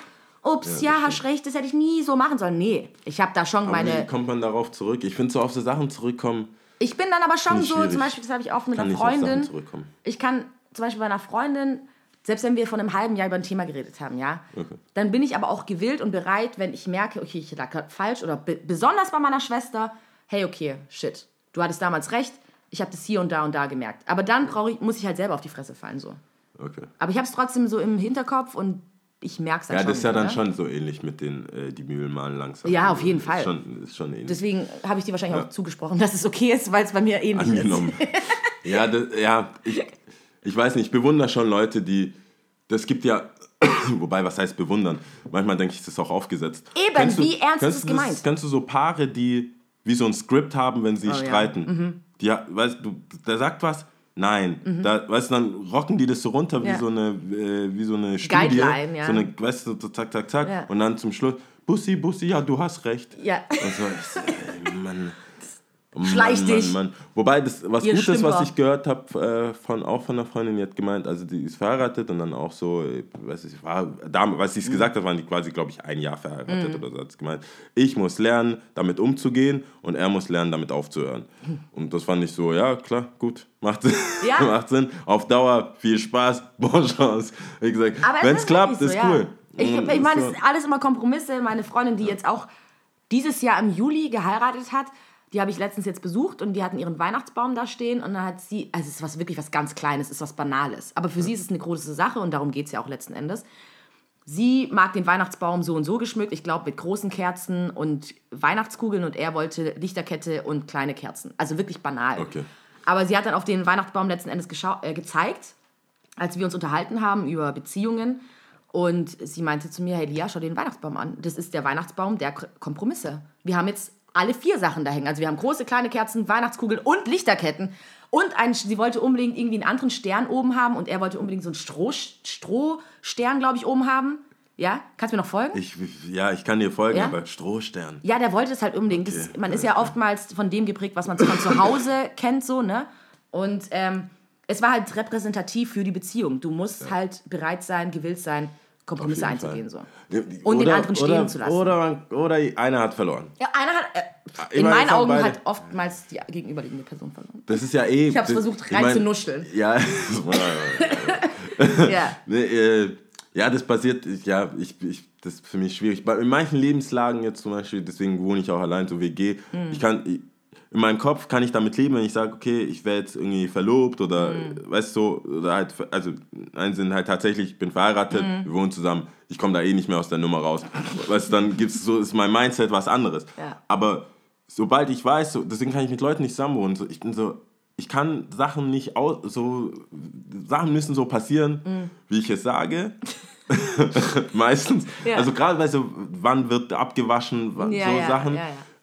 A: ups, ja, hast recht, das hätte ich nie so machen sollen. Nee, ich habe da schon
B: Aber
A: meine...
B: wie kommt man darauf zurück? Ich finde, so auf so Sachen zurückkommen,
A: Ich bin dann aber schon so,
B: schwierig.
A: zum Beispiel, das habe ich auch mit
B: kann
A: einer Freundin. Ich kann zum Beispiel bei einer Freundin, selbst wenn wir vor einem halben Jahr über ein Thema geredet haben, ja,
B: Okay.
A: dann bin ich aber auch gewillt und bereit, wenn ich merke, okay, ich lag falsch oder be besonders bei meiner Schwester, hey, okay, shit, du hattest damals recht, ich habe das hier und da und da gemerkt. Aber dann brauche ich, muss ich halt selber auf die Fresse fallen so.
B: Okay.
A: Aber ich habe es trotzdem so im Hinterkopf und ich merke es halt
B: Ja, das ist ja dann
A: ne?
B: schon so ähnlich mit den, äh, die Mühlen malen langsam.
A: Ja, auf jeden
B: Ist
A: Fall.
B: Schon, ist schon ähnlich.
A: Deswegen habe ich dir wahrscheinlich auch zugesprochen, dass es okay ist, weil es bei mir ähnlich
B: angenommen.
A: ist.
B: ja, das, ja ich, ich weiß nicht, ich bewundere schon Leute, die. Das gibt ja. Wobei, was heißt bewundern? Manchmal denke ich, das ist auch aufgesetzt.
A: Eben, wie ernst ist es
B: du das-
A: gemeint?
B: Kennst du so Paare, die wie so ein Skript haben, wenn sie
A: Oh, ja.
B: streiten? Die, weißt du, der sagt was? Nein. Da, weißt du, dann rocken die das so runter wie
A: Mhm. Ja.
B: so eine, äh, wie so eine Studie.
A: Guideline, ja.
B: So eine, weißt du, so zack, zack, zack.
A: Ja.
B: Und dann zum Schluss, Bussi, Bussi, ja, du hast recht.
A: Ja.
B: Und so, ich ey, Mann.
A: Schleich dich.
B: Mann, Mann. Wobei, das, was
A: Ihr
B: Gutes, was
A: Stümper.
B: ich gehört habe, äh, von, auch von einer Freundin, die hat gemeint, also die ist verheiratet und dann auch so, äh, weiß ich, war, damals, was sie es gesagt hat, waren die quasi, glaube ich, ein Jahr verheiratet oder so, hat gemeint. Ich muss lernen, damit umzugehen und er muss lernen, damit aufzuhören. Und das fand ich so, ja, klar, gut, macht, Sinn.
A: Ja.
B: macht Sinn. Auf Dauer, viel Spaß, bonne Chance. Wie gesagt, wenn es klappt,
A: wirklich
B: ist
A: so, ja.
B: cool.
A: Ich, ich meine,
B: so-
A: es ist alles immer Kompromisse. Meine Freundin, die jetzt auch dieses Jahr im Juli geheiratet hat, die habe ich letztens jetzt besucht und die hatten ihren Weihnachtsbaum da stehen und dann hat sie, also es ist was wirklich was ganz Kleines, es ist was Banales. Aber für sie ist es eine große Sache und darum geht es ja auch letzten Endes. Sie mag den Weihnachtsbaum so und so geschmückt, ich glaube mit großen Kerzen und Weihnachtskugeln und er wollte Lichterkette und kleine Kerzen. Also wirklich banal.
B: Okay.
A: Aber sie hat dann auf den Weihnachtsbaum letzten Endes äh, gezeigt, als wir uns unterhalten haben über Beziehungen. Und sie meinte zu mir, hey Lia, schau dir den Weihnachtsbaum an. Das ist der Weihnachtsbaum der Kompromisse. Wir haben jetzt alle vier Sachen da hängen. Also wir haben große, kleine Kerzen, Weihnachtskugeln und Lichterketten. Und ein, sie wollte unbedingt irgendwie einen anderen Stern oben haben und er wollte unbedingt so einen Stroh, Strohstern, glaube ich, oben haben. Ja? Kannst du mir noch folgen?
B: Ich, ja, ich kann dir folgen,
A: Ja?
B: aber Strohstern.
A: Ja, der wollte es halt unbedingt. Das,
B: Okay.
A: man ist ja oftmals von dem geprägt, was man von zu Hause kennt, so, ne? Und ähm, es war halt repräsentativ für die Beziehung. Du musst halt bereit sein, gewillt sein, Kompromisse einzugehen, so. Und den
B: oder-
A: anderen stehen
B: oder,
A: zu lassen.
B: Oder, oder einer hat verloren.
A: Ja, einer hat, äh, in
B: meine,
A: meinen Augen
B: beide-
A: hat oftmals die gegenüberliegende Person verloren.
B: Das ist ja eh.
A: Ich hab's
B: das-
A: versucht
B: ich mein-
A: reinzunuscheln.
B: Ja,
A: ja.
B: nee, äh, ja, das passiert, ja, ich, ich, das ist für mich schwierig. In manchen Lebenslagen jetzt zum Beispiel, deswegen wohne ich auch allein, so WG,
A: Hm.
B: ich kann, in meinem Kopf kann ich damit leben, wenn ich sage, okay, ich wäre jetzt irgendwie verlobt oder,
A: Hm.
B: weißt du, so, oder halt, also, einen sind halt tatsächlich, ich bin verheiratet,
A: Hm.
B: wir wohnen zusammen, ich komme da eh nicht mehr aus der Nummer raus. weißt du, dann gibt's so, ist mein Mindset was anderes.
A: Ja.
B: Aber sobald ich weiß, so, deswegen kann ich mit Leuten nicht zusammenwohnen, so, ich bin so, ich kann Sachen nicht aus, so, Sachen müssen so passieren,
A: Mhm.
B: wie ich es sage. Meistens.
A: Ja.
B: Also gerade bei so, wann wird abgewaschen, wann,
A: Ja,
B: so Sachen.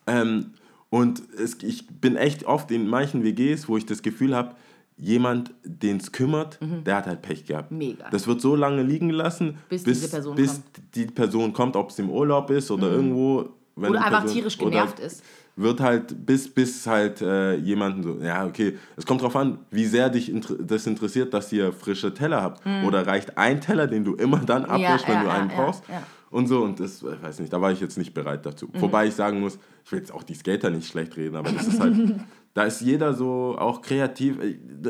B: Ähm, und es, ich bin echt oft in manchen WGs, wo ich das Gefühl habe, jemand, den es kümmert, der hat halt Pech gehabt.
A: Mhm. Mega.
B: Das wird so lange liegen gelassen,
A: Bis diese Person
B: bis die Person kommt, ob es im Urlaub ist oder irgendwo, wenn
A: Oder einfach
B: Person-
A: tierisch genervt ist.
B: Wird halt, bis, bis halt äh, jemanden so, ja, okay, es kommt drauf an, wie sehr dich inter das interessiert, dass ihr frische Teller habt. Oder reicht ein Teller, den du immer dann abwischst, wenn
A: Hm. ja,
B: du
A: ja,
B: einen
A: ja,
B: brauchst. Und so, und das, ich weiß nicht, da war ich jetzt nicht bereit dazu.
A: Mhm.
B: Wobei ich sagen muss, ich will jetzt auch die Skater nicht schlecht reden, aber das ist halt, da ist jeder so auch kreativ,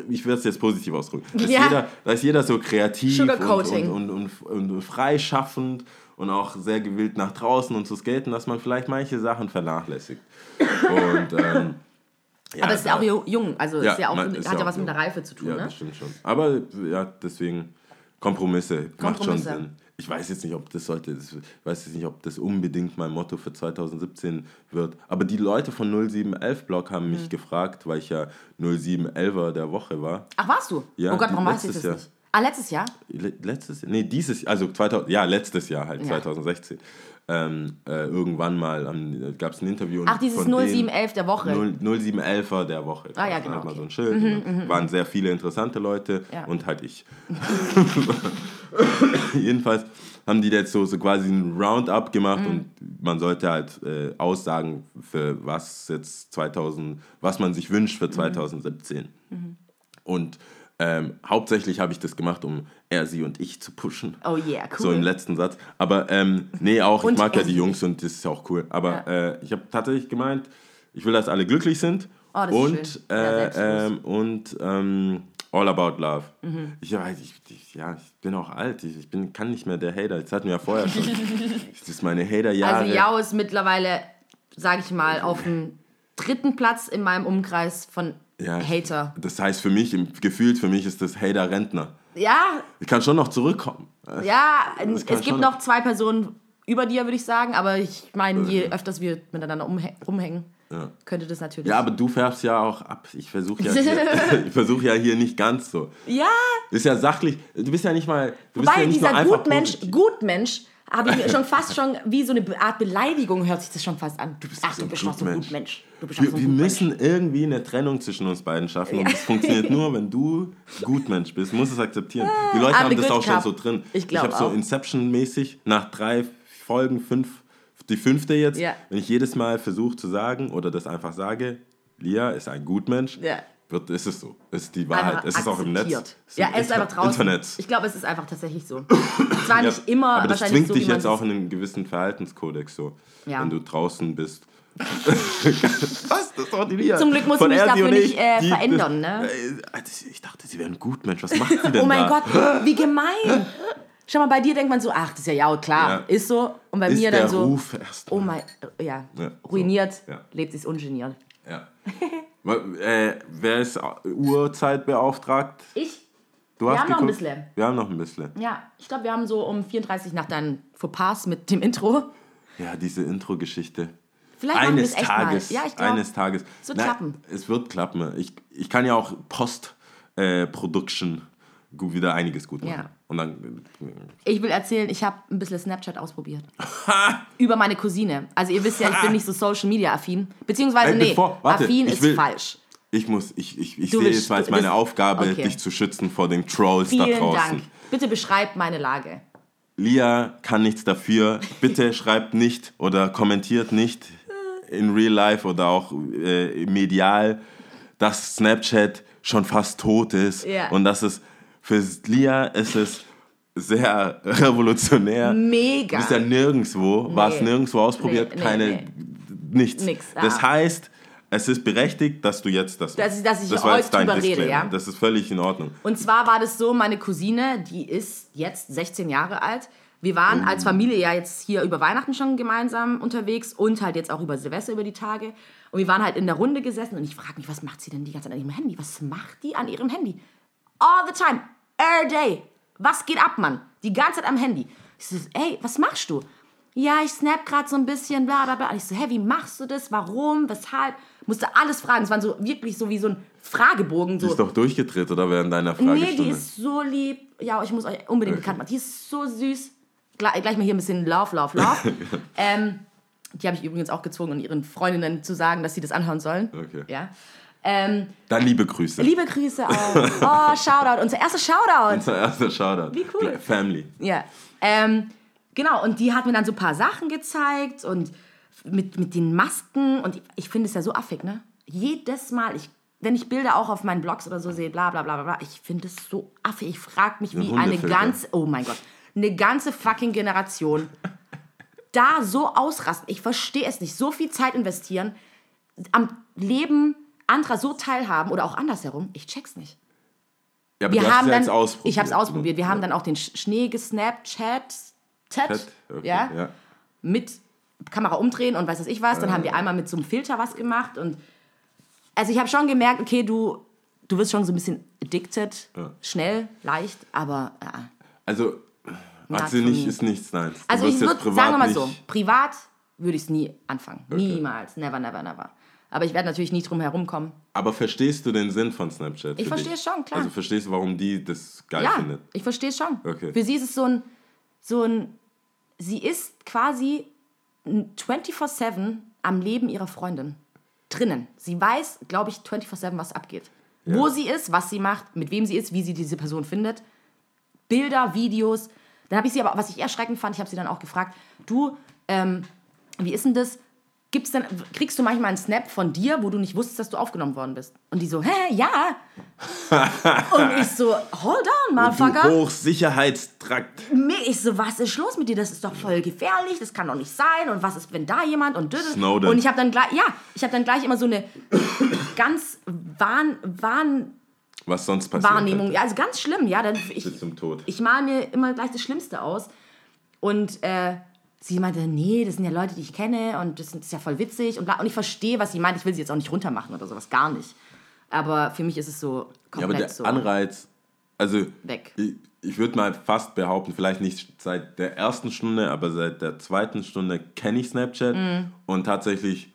B: ich werde es jetzt positiv ausdrücken, da ist,
A: Ja.
B: jeder, da ist jeder so kreativ und, und, und, und, und freischaffend und auch sehr gewillt nach draußen und zu skaten, dass man vielleicht manche Sachen vernachlässigt. Und, ähm, ja,
A: Aber es ist ja auch ju- jung, also
B: ja,
A: ist ja auch,
B: man- ist
A: hat ja was mit
B: jung.
A: der Reife zu tun,
B: Ja,
A: ne?
B: das stimmt schon. Aber ja, deswegen Kompromisse, macht schon
A: Kompromisse.
B: Sinn. Ich weiß jetzt nicht, ob das sollte, ich weiß jetzt nicht, ob das unbedingt mein Motto für 2017 wird. Aber die Leute von 0711 Blog haben
A: Mhm.
B: mich gefragt, weil ich ja 0711er der Woche war.
A: Ach, warst du?
B: Ja,
A: oh Gott, warum weiß ich das
B: Jahr.
A: nicht? Ah, letztes Jahr?
B: Le- Letztes Jahr? Nee, dieses also 2000, ja, letztes Jahr halt, 2016. Ähm, äh, irgendwann mal gab es ein Interview.
A: Ach, dieses
B: von denen-
A: 0711 der Woche.
B: 0, 0711er der Woche.
A: Ah, ja,
B: Da
A: genau,
B: man
A: okay.
B: so ein Schild. und da waren sehr viele interessante Leute
A: Ja.
B: und halt ich. Jedenfalls haben die jetzt so, so quasi ein Roundup gemacht
A: Mhm.
B: und man sollte halt äh, aussagen, für was jetzt 2000, was man sich wünscht
A: Mhm.
B: für 2017. Und ähm, hauptsächlich habe ich das gemacht, um er, sie und ich zu pushen.
A: Oh yeah, cool.
B: So im letzten Satz. Aber ähm, nee, auch, ich mag ja die. Jungs und das ist auch cool. Aber äh, ich habe tatsächlich gemeint, ich will, dass alle glücklich sind.
A: Oh, das ist
B: und
A: schön. Ja,
B: äh, ähm, und ähm, All About Love.
A: Mhm.
B: Ich, weiß, ich, ich, ja, ich bin auch alt. Ich, ich bin, kann nicht mehr der Hater. Das hatten wir ja vorher schon. das ist meine Hater-Jahre.
A: Also Yao ist mittlerweile, sage ich mal, auf dem dritten Platz in meinem Umkreis von
B: Ja,
A: Hater.
B: Das heißt für mich, im- gefühlt für mich ist das Hater-Rentner.
A: Ja,
B: Ich kann schon noch zurückkommen.
A: ja, es gibt noch zwei Personen über dir, würde ich sagen, aber ich meine, je öfters wir miteinander umhä- rumhängen,
B: Ja.
A: könnte das natürlich.
B: Ja, aber du färbst ja auch ab. Ich versuche ja, hier- ich versuch ja hier nicht ganz so.
A: ja
B: Ist ja sachlich. Du bist ja nicht mal. Du bist
A: weil
B: ja
A: dieser Gutmensch. Gutmensch, habe ich schon fast schon wie so eine Art Beleidigung hört sich das schon fast an. Du bist Ach,
B: so
A: du
B: ein
A: bist doch so ein doch so
B: Wir, wir müssen irgendwie eine Trennung zwischen uns beiden schaffen. Und das funktioniert nur, wenn du Gutmensch bist. Du musst es akzeptieren. Die Leute
A: I'm
B: haben das auch schon so drin.
A: Ich glaub
B: habe so. Inception-mäßig nach drei Folgen, fünf, die fünfte jetzt,
A: Ja.
B: wenn ich jedes Mal versuche zu sagen oder das einfach sage, Lia ist ein Gutmensch,
A: Ja.
B: wird, ist es so. Ist die Wahrheit.
A: Einfach
B: Es ist auch im Netz. ist
A: Ja,
B: im
A: es ist einfach draußen.
B: Internet.
A: Ich glaube, es ist einfach tatsächlich so. Zwar nicht
B: Ja,
A: immer,
B: aber das
A: wahrscheinlich
B: zwingt
A: so,
B: dich jetzt auch in einen gewissen Verhaltenskodex so,
A: Ja.
B: wenn du draußen bist. Was? Das ist doch die Lia.
A: Zum Glück muss
B: Von
A: ich mich dafür nicht,
B: ich,
A: äh,
B: die-
A: verändern, ne?
B: Äh, das- Ich dachte, sie wäre ein Gutmensch. Was macht sie denn
A: Oh mein
B: da?
A: Gott, wie gemein. Schau mal, bei dir denkt man so, ach, das ist ja ja klar,
B: Ja.
A: ist so. Und bei
B: Ist
A: mir
B: der
A: dann so,
B: Ruf erst
A: oh mein, äh, ja,
B: Ja, so.
A: ruiniert,
B: Ja.
A: lebt sich ungeniert.
B: Ja. äh, wer ist Uhrzeit beauftragt?
A: Ich?
B: Du
A: Wir
B: hast
A: haben noch ein
B: geguckt?
A: bisschen.
B: Wir haben noch ein bisschen.
A: Ja, ich glaube, wir haben so um 34 nach deinen Fauxpas mit dem Intro.
B: Ja, diese Intro-Geschichte.
A: Vielleicht machen wir
B: Eines
A: echt
B: Tages.
A: mal. Ja, ich glaube.
B: Eines Tages.
A: Es wird
B: Nein,
A: klappen.
B: Es wird klappen. Ich, ich kann ja auch Post-Production gut, wieder einiges gut machen.
A: Ja.
B: Und dann.
A: Ich will erzählen, ich habe ein bisschen Snapchat ausprobiert. Über meine Cousine. Also ihr wisst ja, ich bin nicht so Social Media affin. Beziehungsweise,
B: Ey,
A: nee,
B: bevor- warte,
A: affin ist
B: will-
A: falsch.
B: Ich muss, ich, ich, ich
A: Du
B: sehe mal als meine Aufgabe,
A: okay.
B: dich zu schützen vor den Trolls da
A: Vielen
B: draußen.
A: Dank. Bitte beschreibt meine Lage.
B: Lia kann nichts dafür. Bitte schreibt nicht oder kommentiert nicht in Real Life oder auch äh, medial, dass Snapchat schon fast tot ist
A: Ja.
B: und dass es für Lia ist es sehr revolutionär.
A: Mega.
B: Du bist ja nirgendwo, warst nirgendwo ausprobiert,
A: Nee, nee,
B: keine,
A: nee.
B: nichts.
A: Nix,
B: Das
A: ah.
B: heißt, es ist berechtigt, dass du jetzt das
A: ich- dass ich
B: das war jetzt dein
A: drüber rede, ja?
B: Das ist völlig in Ordnung.
A: Und zwar war das so, meine Cousine, die ist jetzt 16 Jahre alt. Wir waren als Familie ja jetzt hier über Weihnachten schon gemeinsam unterwegs und halt jetzt auch über Silvester über die Tage. Und wir waren halt in der Runde gesessen und ich frage mich, was macht sie denn die ganze Zeit an ihrem Handy? Was macht die an ihrem Handy? All the time, every day. Was geht ab, Mann? Die ganze Zeit am Handy. Ich so, ey, was machst du? Ja, ich snap gerade so ein bisschen, bla bla bla. Ich so, hä, wie machst du das? Warum? Weshalb? Musste alles fragen. Es war so wirklich so wie so ein Fragebogen.
B: Die
A: So.
B: ist doch durchgedreht, oder während deiner
A: Nee,
B: Fragestunde?
A: die ist so lieb. Ja, ich muss euch unbedingt
B: Okay.
A: bekannt machen. Die ist so süß. Gleich, gleich mal hier ein bisschen Love, Love, Love. ähm, die habe ich übrigens auch gezwungen, ihren Freundinnen zu sagen, dass sie das anhören sollen.
B: Okay.
A: Ja. Ähm,
B: Dann liebe Grüße.
A: liebe Grüße auch. Oh, Shoutout. Unser erster Shoutout.
B: Unser erster Shoutout.
A: Wie cool.
B: Family.
A: Ja. Ähm, genau, und die hat mir dann so ein paar Sachen gezeigt und mit, mit den Masken und ich, finde es ja so affig, ne? Jedes Mal, ich, wenn ich Bilder auch auf meinen Blogs oder so sehe, bla bla bla bla, bla ich finde es so affig. Ich frage mich, wie eine ganze, oh mein Gott, eine ganze fucking Generation da so ausrasten. Ich verstehe es nicht. So viel Zeit investieren, am Leben anderer so teilhaben oder auch andersherum. Ich check's nicht.
B: Ja, aber
A: Wir
B: du
A: haben
B: ja
A: dann,
B: jetzt ausprobiert.
A: ich habe es ausprobiert. Wir haben
B: Ja.
A: dann auch den Sch- Schnee gesnapchat, Tat,
B: Fett, okay,
A: ja,
B: ja.
A: mit Kamera umdrehen und weiß was ich was. Dann haben wir einmal mit so einem Filter was gemacht und also ich habe schon gemerkt, okay, du du wirst schon so ein bisschen addicted,
B: Ja.
A: schnell, leicht, aber ja.
B: Also,
A: Not
B: Matze
A: for
B: nicht ist nichts, nein.
A: Also ich würde, sagen wir mal so, privat würde ich es nie anfangen. Niemals, never, never, never. Aber ich werde natürlich nie drum herumkommen.
B: Aber verstehst du den Sinn von Snapchat?
A: Ich verstehe
B: dich?
A: es schon, klar.
B: Also verstehst du, warum die das geil
A: Ja,
B: findet?
A: ich verstehe es schon.
B: Okay.
A: Für sie ist es so ein, so ein, sie ist quasi 24-7 am Leben ihrer Freundin. Drinnen. Sie weiß, glaube ich, 24-7, was abgeht. Wo sie ist, was sie macht, mit wem sie ist, wie sie diese Person findet. Bilder, Videos. Dann habe ich sie aber, was ich erschreckend fand, ich habe sie dann auch gefragt, du, ähm, wie ist denn das? Gibt's denn, kriegst du manchmal einen Snap von dir, wo du nicht wusstest, dass du aufgenommen worden bist? Und die so, hä, ja. Und ich so, hold on, Motherfucker.
B: Hochsicherheitstrakt.
A: Ich so, was ist los mit dir? Das ist doch voll gefährlich, das kann doch nicht sein. Und was ist, wenn da jemand und dü-
B: Snowden.
A: Und ich habe dann gleich, ja, ich habe dann gleich immer so eine ganz Wahn, Wahn
B: Was sonst passiert.
A: Wahrnehmung. Ja, also ganz schlimm, ja. Dann, ich,
B: Bis zum Tod.
A: ich mal mir immer gleich das Schlimmste aus. Und äh, sie meinte, nee, das sind ja Leute, die ich kenne und das ist ja voll witzig. Und, bla. und ich verstehe, was sie meint. Ich will sie jetzt auch nicht runtermachen oder sowas, gar nicht. Aber für mich ist es so
B: Ja, aber
A: komplett
B: der
A: so
B: Anreiz, also
A: weg.
B: ich, ich würde mal fast behaupten, vielleicht nicht seit der ersten Stunde, aber seit der zweiten Stunde kenne ich Snapchat
A: Mhm.
B: und tatsächlich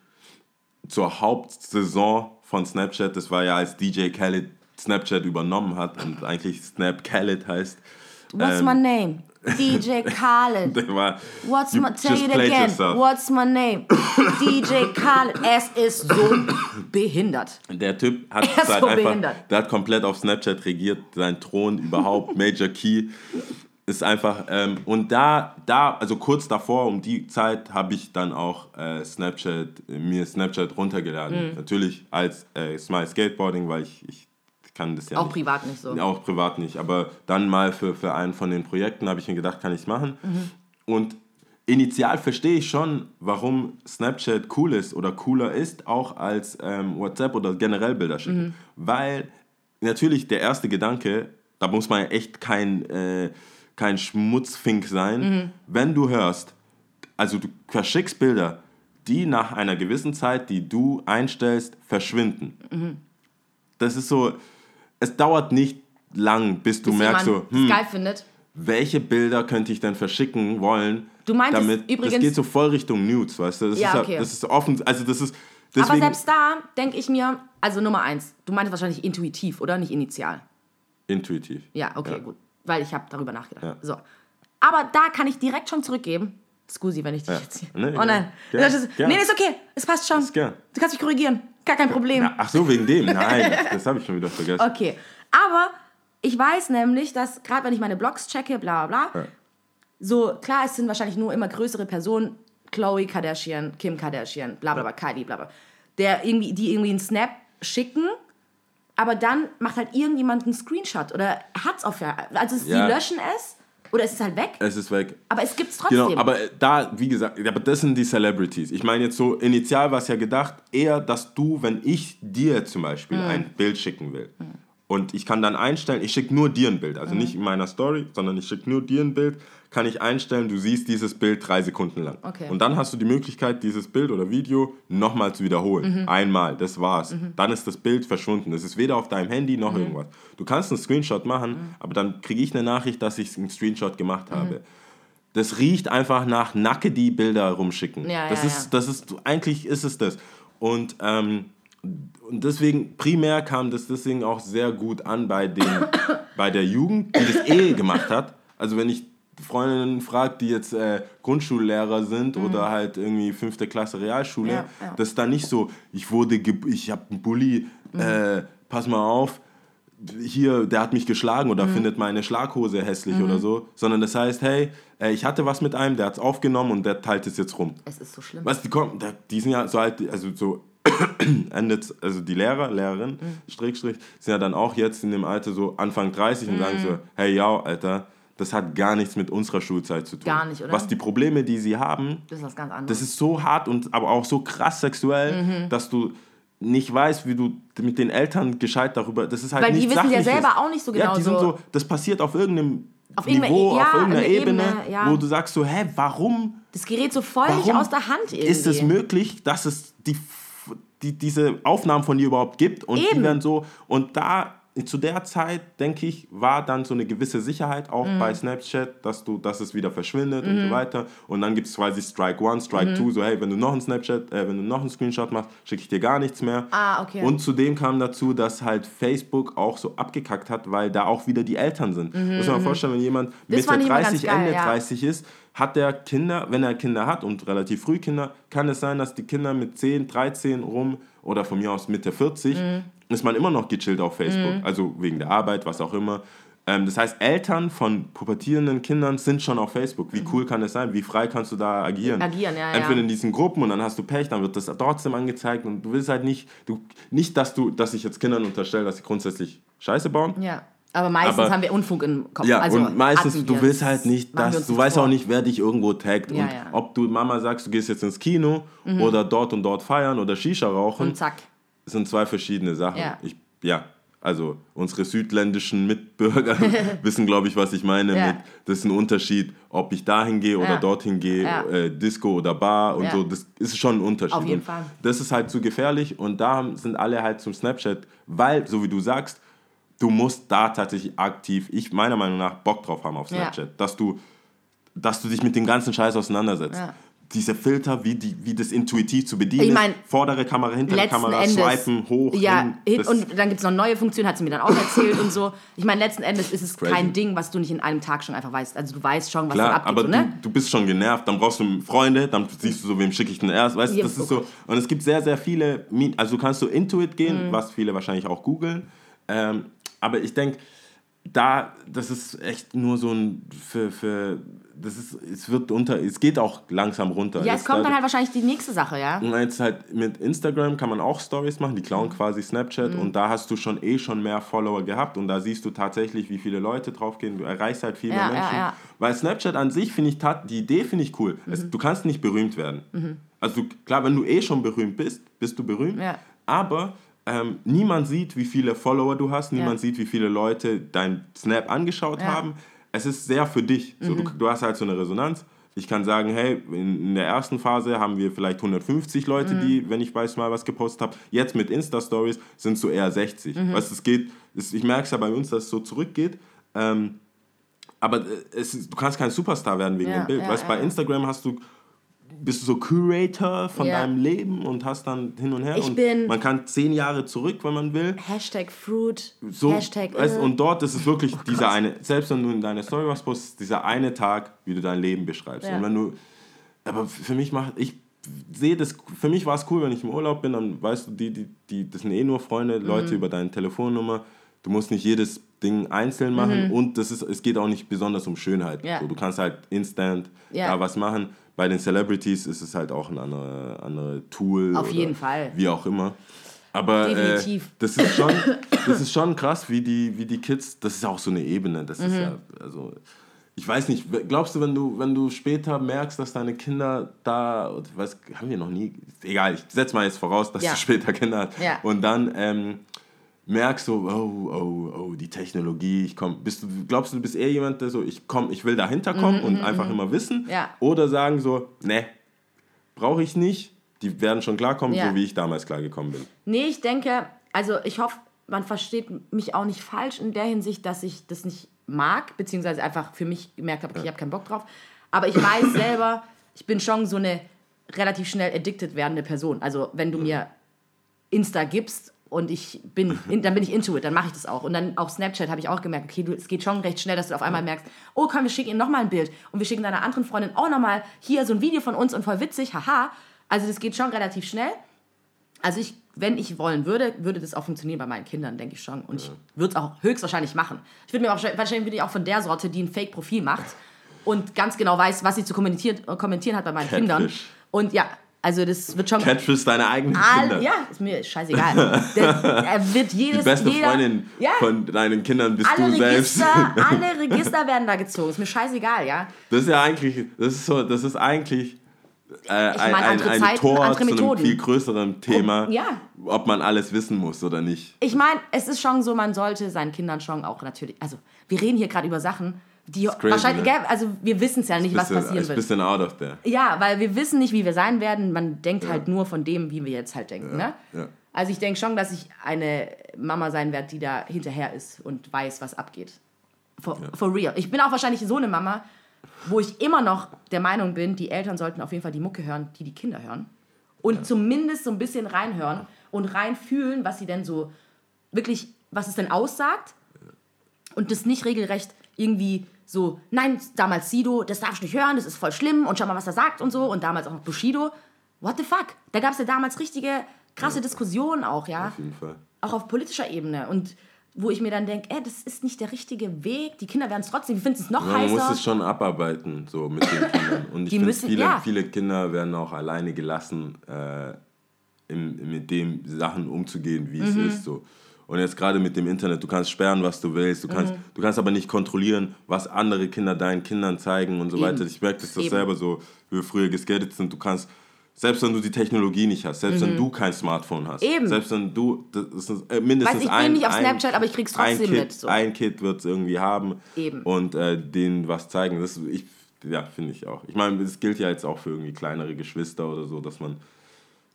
B: zur Hauptsaison von Snapchat, das war ja als DJ Khaled Snapchat übernommen hat und eigentlich Snap Khaled heißt.
A: What's
B: ähm,
A: my name? DJ Khaled.
B: Der war,
A: What's my,
B: just
A: it again.
B: yourself.
A: What's my name? DJ Khaled. Es ist so behindert.
B: Der Typ hat
A: Er ist
B: halt
A: so
B: einfach,
A: behindert.
B: der hat komplett auf Snapchat regiert, sein Thron überhaupt, Major Key ist einfach, ähm, und da, da, also kurz davor, um die Zeit, habe ich dann auch äh, Snapchat, mir Snapchat runtergeladen.
A: Mhm.
B: Natürlich als äh, Smile Skateboarding, weil ich, ich kann das ja
A: Auch
B: nicht.
A: privat nicht so.
B: Auch privat nicht, aber dann mal für, für einen von den Projekten habe ich mir gedacht, kann ich es machen.
A: Mhm.
B: Und initial verstehe ich schon, warum Snapchat cool ist oder cooler ist, auch als ähm, WhatsApp oder generell Bilder schicken.
A: Mhm.
B: Weil natürlich der erste Gedanke, da muss man echt kein, äh, kein Schmutzfink sein,
A: Mhm.
B: wenn du hörst, also du verschickst Bilder, die nach einer gewissen Zeit, die du einstellst, verschwinden.
A: Mhm.
B: Das ist so, es dauert nicht lang, bis du
A: Bis
B: merkst so, hm,
A: geil findet.
B: welche Bilder könnte ich denn verschicken wollen?
A: Du meintest
B: damit,
A: übrigens-
B: Das geht so voll Richtung Nudes, weißt du? Das
A: Ja,
B: ist,
A: okay.
B: das ist offen, also das ist,
A: Aber
B: deswegen,
A: selbst da denke ich mir, also Nummer eins, du meintest wahrscheinlich intuitiv, oder? Nicht initial.
B: intuitiv.
A: Ja, okay,
B: Ja.
A: gut. Weil ich habe darüber nachgedacht.
B: Ja.
A: So. Aber da kann ich direkt schon zurückgeben. Scusi, wenn ich dich
B: Ja.
A: jetzt hier...
B: Nee,
A: oh nein. Das ist,
B: Gern.
A: nee, ist okay. Es passt schon. Du kannst mich korrigieren. Gar kein Problem.
B: Ja, ach so, wegen dem? Nein, das, das habe ich schon wieder vergessen.
A: Okay. Aber ich weiß nämlich, dass gerade wenn ich meine Blogs checke, bla bla bla,
B: Ja.
A: so klar, es sind wahrscheinlich nur immer größere Personen, Chloe Kardashian, Kim Kardashian, bla bla bla, Kylie, bla bla, der irgendwie, die irgendwie einen Snap schicken, aber dann macht halt irgendjemand einen Screenshot oder hat's auf ja, also sie
B: Ja.
A: löschen es oder es ist halt weg,
B: Es ist weg.
A: aber es gibt's trotzdem.
B: Genau, aber äh, da, wie gesagt, aber das sind die Celebrities. Ich meine jetzt so, initial war es ja gedacht, eher, dass du, wenn ich dir zum Beispiel
A: Hm.
B: ein Bild schicken will und ich kann dann einstellen, ich schicke nur dir ein Bild, also nicht in meiner Story, sondern ich schicke nur dir ein Bild, kann ich einstellen, du siehst dieses Bild drei Sekunden lang.
A: Okay.
B: Und dann hast du die Möglichkeit, dieses Bild oder Video nochmal zu wiederholen.
A: Mhm.
B: Einmal, das war's. Dann ist das Bild verschwunden. Es ist weder auf deinem Handy
A: Mhm.
B: noch irgendwas. Du kannst einen Screenshot machen, aber dann kriege ich eine Nachricht, dass ich einen Screenshot gemacht
A: Mhm.
B: habe das riecht einfach nach Nacke, die Bilder rumschicken.
A: Ja,
B: das
A: ja,
B: ist,
A: ja.
B: das ist, eigentlich ist es das. Und, ähm, und deswegen, primär kam das deswegen auch sehr gut an bei, den, bei der Jugend, die das eh gemacht hat. Also wenn ich Freundinnen frage, die jetzt äh, Grundschullehrer sind oder halt irgendwie fünfte Klasse Realschule,
A: Mhm. Ja, ja.
B: das ist dann nicht so, ich wurde, ich habe einen Bulli,
A: Mhm.
B: äh, pass mal auf, hier, der hat mich geschlagen oder findet meine Schlaghose hässlich oder so, sondern das heißt, hey, äh, ich hatte was mit einem, der hat es aufgenommen und der teilt es jetzt rum.
A: Es ist so schlimm.
B: Was, die kommen, da- die sind ja so alt, also so endet, also die Lehrer, Lehrerin,
A: Mhm.
B: Strich, Strich, sind ja dann auch jetzt in dem Alter so Anfang 30 und
A: Mhm.
B: sagen so, hey, ja, Alter, das hat gar nichts mit unserer Schulzeit zu tun.
A: Gar nicht, oder?
B: Was die Probleme, die sie haben,
A: Das ist was ganz anderes.
B: das ist so hart und aber auch so krass sexuell,
A: Mhm.
B: dass du nicht weißt, wie du mit den Eltern gescheit darüber, das ist halt
A: Weil die wissen ja selber auch nicht so genau
B: Ja, die sind
A: so-
B: so, das passiert auf irgendeinem
A: Auf irgendeiner
B: Niveau,
A: E- ja,
B: auf irgendeiner
A: eine
B: Ebene,
A: Ebene, ja.
B: wo du sagst so, hä, warum
A: das gerät so voll nicht aus der Hand irgendwie.
B: ist es möglich, dass es die, die, diese Aufnahmen von dir überhaupt gibt und die
A: Eben.
B: werden so und da zu der Zeit denke ich war dann so eine gewisse Sicherheit auch
A: Mhm.
B: bei Snapchat, dass du dass es wieder verschwindet und so weiter und dann gibt es quasi Strike One, Strike
A: Mhm.
B: Two, so hey wenn du noch einen Snapchat, äh, wenn du noch einen Screenshot machst, schicke ich dir gar nichts mehr.
A: Ah, okay.
B: Und zudem kam dazu, dass halt Facebook auch so abgekackt hat, weil da auch wieder die Eltern sind. Muss man mal vorstellen, wenn jemand Mitte
A: Mhm, immer ganz
B: 30,
A: geil,
B: Ende
A: ja.
B: 30 ist, hat der Kinder, wenn er Kinder hat und relativ früh Kinder, kann es sein, dass die Kinder mit 10, 13 rum oder von mir aus Mitte 40,
A: Mhm.
B: Ist man immer noch gechillt auf Facebook. Also wegen der Arbeit, was auch immer. Ähm, das heißt, Eltern von pubertierenden Kindern sind schon auf Facebook. Wie cool kann es sein? Wie frei kannst du da agieren?
A: Mhm. Agieren, ja, ja.
B: Entweder in diesen Gruppen und dann hast du Pech, dann wird das trotzdem angezeigt und du willst halt nicht, du, nicht, dass du, dass ich jetzt Kindern unterstelle, dass sie grundsätzlich Scheiße bauen.
A: ja. Aber meistens
B: Aber-
A: haben wir Unfug im Kopf.
B: Ja,
A: also
B: und meistens, du willst halt nicht, dass, du weißt
A: vor.
B: auch nicht, wer dich irgendwo taggt.
A: Ja,
B: und
A: ja.
B: ob du Mama sagst, du gehst jetzt ins Kino oder dort und dort feiern oder Shisha rauchen,
A: Und zack.
B: Sind zwei verschiedene Sachen.
A: Ja.
B: Ich, ja, also unsere südländischen Mitbürger wissen, glaube ich, was ich meine
A: Ja.
B: mit, das ist ein Unterschied, ob ich dahin gehe oder
A: Ja.
B: dorthin gehe,
A: Ja.
B: äh, Disco oder Bar und so, das ist schon ein Unterschied.
A: Auf jeden
B: und
A: Fall.
B: Das ist halt zu gefährlich und da sind alle halt zum Snapchat, weil, so wie du sagst, du musst da tatsächlich aktiv, ich meiner Meinung nach, Bock drauf haben auf. Snapchat, dass du dass du dich mit dem ganzen Scheiß auseinandersetzt.
A: Ja.
B: Diese Filter, wie, die, wie das intuitiv zu bedienen
A: Ich mein,
B: ist. Vordere Kamera, hintere Kamera,
A: Endes,
B: swipen, hoch,
A: ja,
B: hin.
A: und dann gibt es noch neue Funktionen, hat sie mir dann auch erzählt und so. Ich meine, letzten Endes ist es
B: Crazy.
A: kein Ding, was du nicht in einem Tag schon einfach weißt. Also du weißt schon, was
B: Klar,
A: abgeht.
B: aber
A: so,
B: du,
A: ne?
B: du bist schon genervt, dann brauchst du Freunde, dann siehst du so, wem schicke ich denn erst, weißt du,
A: Ja,
B: das ist so. Und es gibt sehr, sehr viele, also du kannst so Intuit
A: Mhm.
B: gehen, was viele wahrscheinlich auch googeln, ähm, aber ich denke, da, das ist echt nur so ein, für, für, das ist, es wird unter, es geht auch langsam runter.
A: Ja, es
B: Jetzt
A: kommt
B: da-
A: dann halt wahrscheinlich die nächste Sache, ja.
B: Und jetzt halt mit Instagram kann man auch Stories machen, die klauen
A: Mhm.
B: quasi Snapchat und da hast du schon eh schon mehr Follower gehabt und da siehst du tatsächlich, wie viele Leute draufgehen. Du erreichst halt viel
A: Ja,
B: mehr
A: ja,
B: Menschen.
A: ja.
B: Weil Snapchat an sich finde ich, die Idee finde ich cool.
A: Mhm.
B: Es, du kannst nicht berühmt werden. Also du, klar, wenn du eh schon berühmt bist, bist du berühmt.
A: Ja.
B: Aber ähm, niemand sieht, wie viele Follower du hast, niemand
A: Ja.
B: sieht, wie viele Leute dein Snap angeschaut
A: Ja. Mhm.
B: haben. Es ist sehr für dich. So, du, du hast halt so eine Resonanz. Ich kann sagen, hey, in, in der ersten Phase haben wir vielleicht 150 Leute,
A: Mhm.
B: die, wenn ich weiß mal was gepostet habe. Jetzt mit Insta-Stories sind es so eher 60.
A: Mhm.
B: Weißt es geht, es, ich merke es ja bei uns, dass es so zurückgeht. Ähm, aber äh, es du kannst kein Superstar werden wegen
A: Ja,
B: dem Bild.
A: ja,
B: weißt bei. Instagram hast du bist du so Curator von
A: Ja.
B: deinem Leben und hast dann hin und her.
A: Ich
B: und
A: bin-
B: man kann zehn Jahre zurück, wenn man will.
A: Hashtag Fruit,
B: So,
A: Hashtag
B: weißt,
A: äh,
B: und dort ist es wirklich dieser eine, selbst wenn du in deine Story was postest, dieser eine Tag, wie du dein Leben beschreibst.
A: Ja.
B: Und wenn du, aber für mich macht, ich sehe das, für mich war es cool, wenn ich im Urlaub bin, dann weißt du, die, die, die, das sind eh nur Freunde,
A: Mhm.
B: Leute über deine Telefonnummer. Du musst nicht jedes Ding einzeln machen und das ist, es geht auch nicht besonders um Schönheit.
A: Mhm. Ja.
B: So, du kannst halt instant da was machen. Bei den Celebrities ist es halt auch ein anderes andere Tool.
A: Auf
B: oder
A: jeden Fall.
B: Wie auch immer. Aber
A: Definitiv.
B: Äh, das, ist schon, das ist schon krass, wie die, wie die Kids, das ist auch so eine Ebene. Das
A: Mhm.
B: ist ja, also, ich weiß nicht, glaubst du, wenn du, wenn du später merkst, dass deine Kinder da, ich weiß, haben wir noch nie, egal, ich setz mal jetzt voraus, dass
A: Ja.
B: du später Kinder hast.
A: Ja.
B: Und dann ähm, merkst du, oh, oh, oh, die Technologie, ich komm, bist du, glaubst du, du bist eher jemand, der so, ich komm, ich will dahinter kommen und einfach immer wissen?
A: Mhm.
B: Oder sagen so, ne, brauche ich nicht, die werden schon klarkommen, so wie ich damals klargekommen bin.
A: Nee, ich denke, also ich hoffe, man versteht mich auch nicht falsch in der Hinsicht, dass ich das nicht mag, beziehungsweise einfach für mich gemerkt habe, okay, ich habe keinen Bock drauf. Aber ich weiß selber, ich bin schon so eine relativ schnell addicted werdende Person. Also wenn du mir Insta gibst und ich bin, in, dann bin ich into it, dann mache ich das auch. Und dann auf Snapchat habe ich auch gemerkt, okay, du, es geht schon recht schnell, dass du auf einmal merkst, oh komm, wir schicken ihm nochmal ein Bild und wir schicken deiner anderen Freundin auch nochmal hier so ein Video von uns und voll witzig, haha. Also das geht schon relativ schnell. Also ich, wenn ich wollen würde, würde das auch funktionieren bei meinen Kindern, denke ich schon. Und ich würde es auch höchstwahrscheinlich machen. Ich würde mir auch wahrscheinlich bin ich auch von der Sorte, die ein Fake-Profil macht und ganz genau weiß, was sie zu kommentieren, kommentieren hat bei meinen
B: Catfish.
A: Kindern. Und ja, also das wird schon.
B: Catfish deine eigenen
A: All,
B: Kinder.
A: ja, ist mir scheißegal. Er wird jedes,
B: Die beste
A: jeder,
B: Freundin
A: ja,
B: von deinen Kindern bist du selbst.
A: Register, alle Register werden da gezogen. Ist mir scheißegal, ja.
B: Das ist ja eigentlich, das ist so, das ist eigentlich äh, ein,
A: meine,
B: ein, ein
A: Zeiten,
B: Tor zu einem viel größeren Thema,
A: Oh, ja.
B: ob man alles wissen muss oder nicht.
A: Ich meine, es ist schon so, man sollte seinen Kindern schon auch natürlich. Also, wir reden hier gerade über Sachen, die
B: crazy,
A: wahrscheinlich.
B: ne?
A: Also, wir wissen es ja nicht, was
B: Bisschen-
A: passieren
B: ist ein
A: wird.
B: bisschen out of there.
A: Ja, weil wir wissen nicht, wie wir sein werden. Man denkt halt nur von dem, wie wir jetzt halt denken. Ne?
B: ja.
A: Also ich denke schon, dass ich eine Mama sein werde, die da hinterher ist und weiß, was abgeht. For, for real. Ich bin auch wahrscheinlich so eine Mama, wo ich immer noch der Meinung bin, die Eltern sollten auf jeden Fall die Mucke hören, die die Kinder hören. Und zumindest so ein bisschen reinhören und reinfühlen, was sie denn so wirklich, was es denn aussagt. Und das nicht regelrecht irgendwie so, nein, damals Sido, das darfst du nicht hören, das ist voll schlimm und schau mal, was er sagt und so. Und damals auch noch Bushido. What the fuck? Da gab es ja damals richtige krasse Diskussionen auch, ja.
B: Auf jeden Fall.
A: Auch auf politischer Ebene. Und wo ich mir dann denke, ey, das ist nicht der richtige Weg. Die Kinder werden es trotzdem, die finden es noch
B: Ja, man muss
A: heißer.
B: es schon abarbeiten, so mit den Kindern. Und ich finde, viele,
A: ja.
B: viele Kinder werden auch alleine gelassen, äh, im, mit dem Sachen umzugehen, wie
A: Mhm.
B: es ist. So. Und jetzt gerade mit dem Internet, du kannst sperren, was du willst, du kannst,
A: Mhm.
B: du kannst aber nicht kontrollieren, was andere Kinder deinen Kindern zeigen und so
A: Eben.
B: weiter. Ich merke das, das selber so, wie wir früher geskatet sind, du kannst, selbst wenn du die Technologie nicht hast, selbst wenn du kein Smartphone hast,
A: Mhm. Eben.
B: selbst wenn du, das ist äh, mindestens
A: Weiß, ich bin
B: ein,
A: nicht auf
B: ein,
A: Snapchat, aber ich krieg's
B: ein
A: trotzdem
B: Kid,
A: mit, so.
B: Ein Kind wird es irgendwie haben
A: Eben.
B: und äh, denen was zeigen. Das, ich, ja, finde ich auch. Ich meine, das gilt ja jetzt auch für irgendwie kleinere Geschwister oder so, dass man